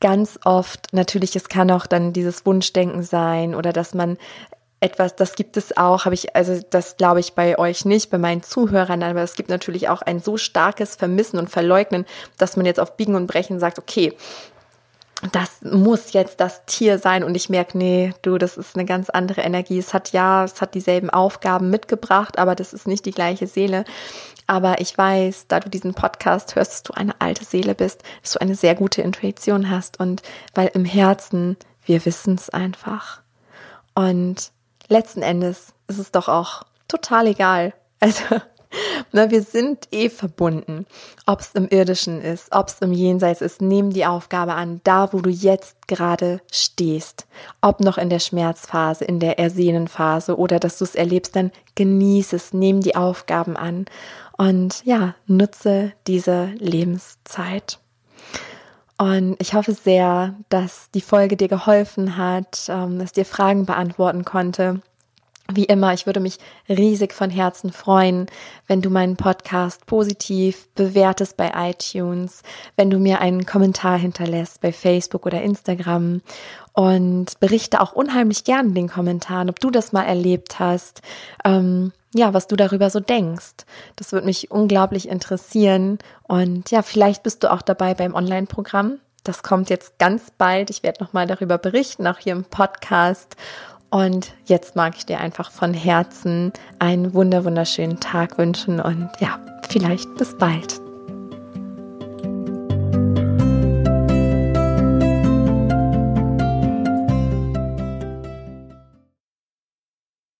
Ganz oft, natürlich, es kann auch dann dieses Wunschdenken sein oder dass man etwas, das gibt es auch, habe ich, also das glaube ich bei euch nicht, bei meinen Zuhörern, aber es gibt natürlich auch ein so starkes Vermissen und Verleugnen, dass man jetzt auf Biegen und Brechen sagt, okay, das muss jetzt das Tier sein und ich merke, nee, du, das ist eine ganz andere Energie. Es hat ja, es hat dieselben Aufgaben mitgebracht, aber das ist nicht die gleiche Seele. Aber ich weiß, da du diesen Podcast hörst, dass du eine alte Seele bist, dass du eine sehr gute Intuition hast und weil im Herzen, wir wissen es einfach. Und letzten Endes ist es doch auch total egal. Also na, wir sind eh verbunden. Ob es im Irdischen ist, ob es im Jenseits ist, nimm die Aufgabe an, da wo du jetzt gerade stehst. Ob noch in der Schmerzphase, in der Ersehnenphase oder dass du es erlebst, dann genieße es, nimm die Aufgaben an und ja, nutze diese Lebenszeit. Und ich hoffe sehr, dass die Folge dir geholfen hat, ähm, dass dir Fragen beantworten konnte. Wie immer, ich würde mich riesig von Herzen freuen, wenn du meinen Podcast positiv bewertest bei iTunes, wenn du mir einen Kommentar hinterlässt bei Facebook oder Instagram und berichte auch unheimlich gern den Kommentaren, ob du das mal erlebt hast, ähm, ja, was du darüber so denkst. Das würde mich unglaublich interessieren und ja, vielleicht bist du auch dabei beim Online-Programm. Das kommt jetzt ganz bald. Ich werde nochmal darüber berichten, auch hier im Podcast. Und jetzt mag ich dir einfach von Herzen einen wunder wunderschönen Tag wünschen und ja, vielleicht bis bald.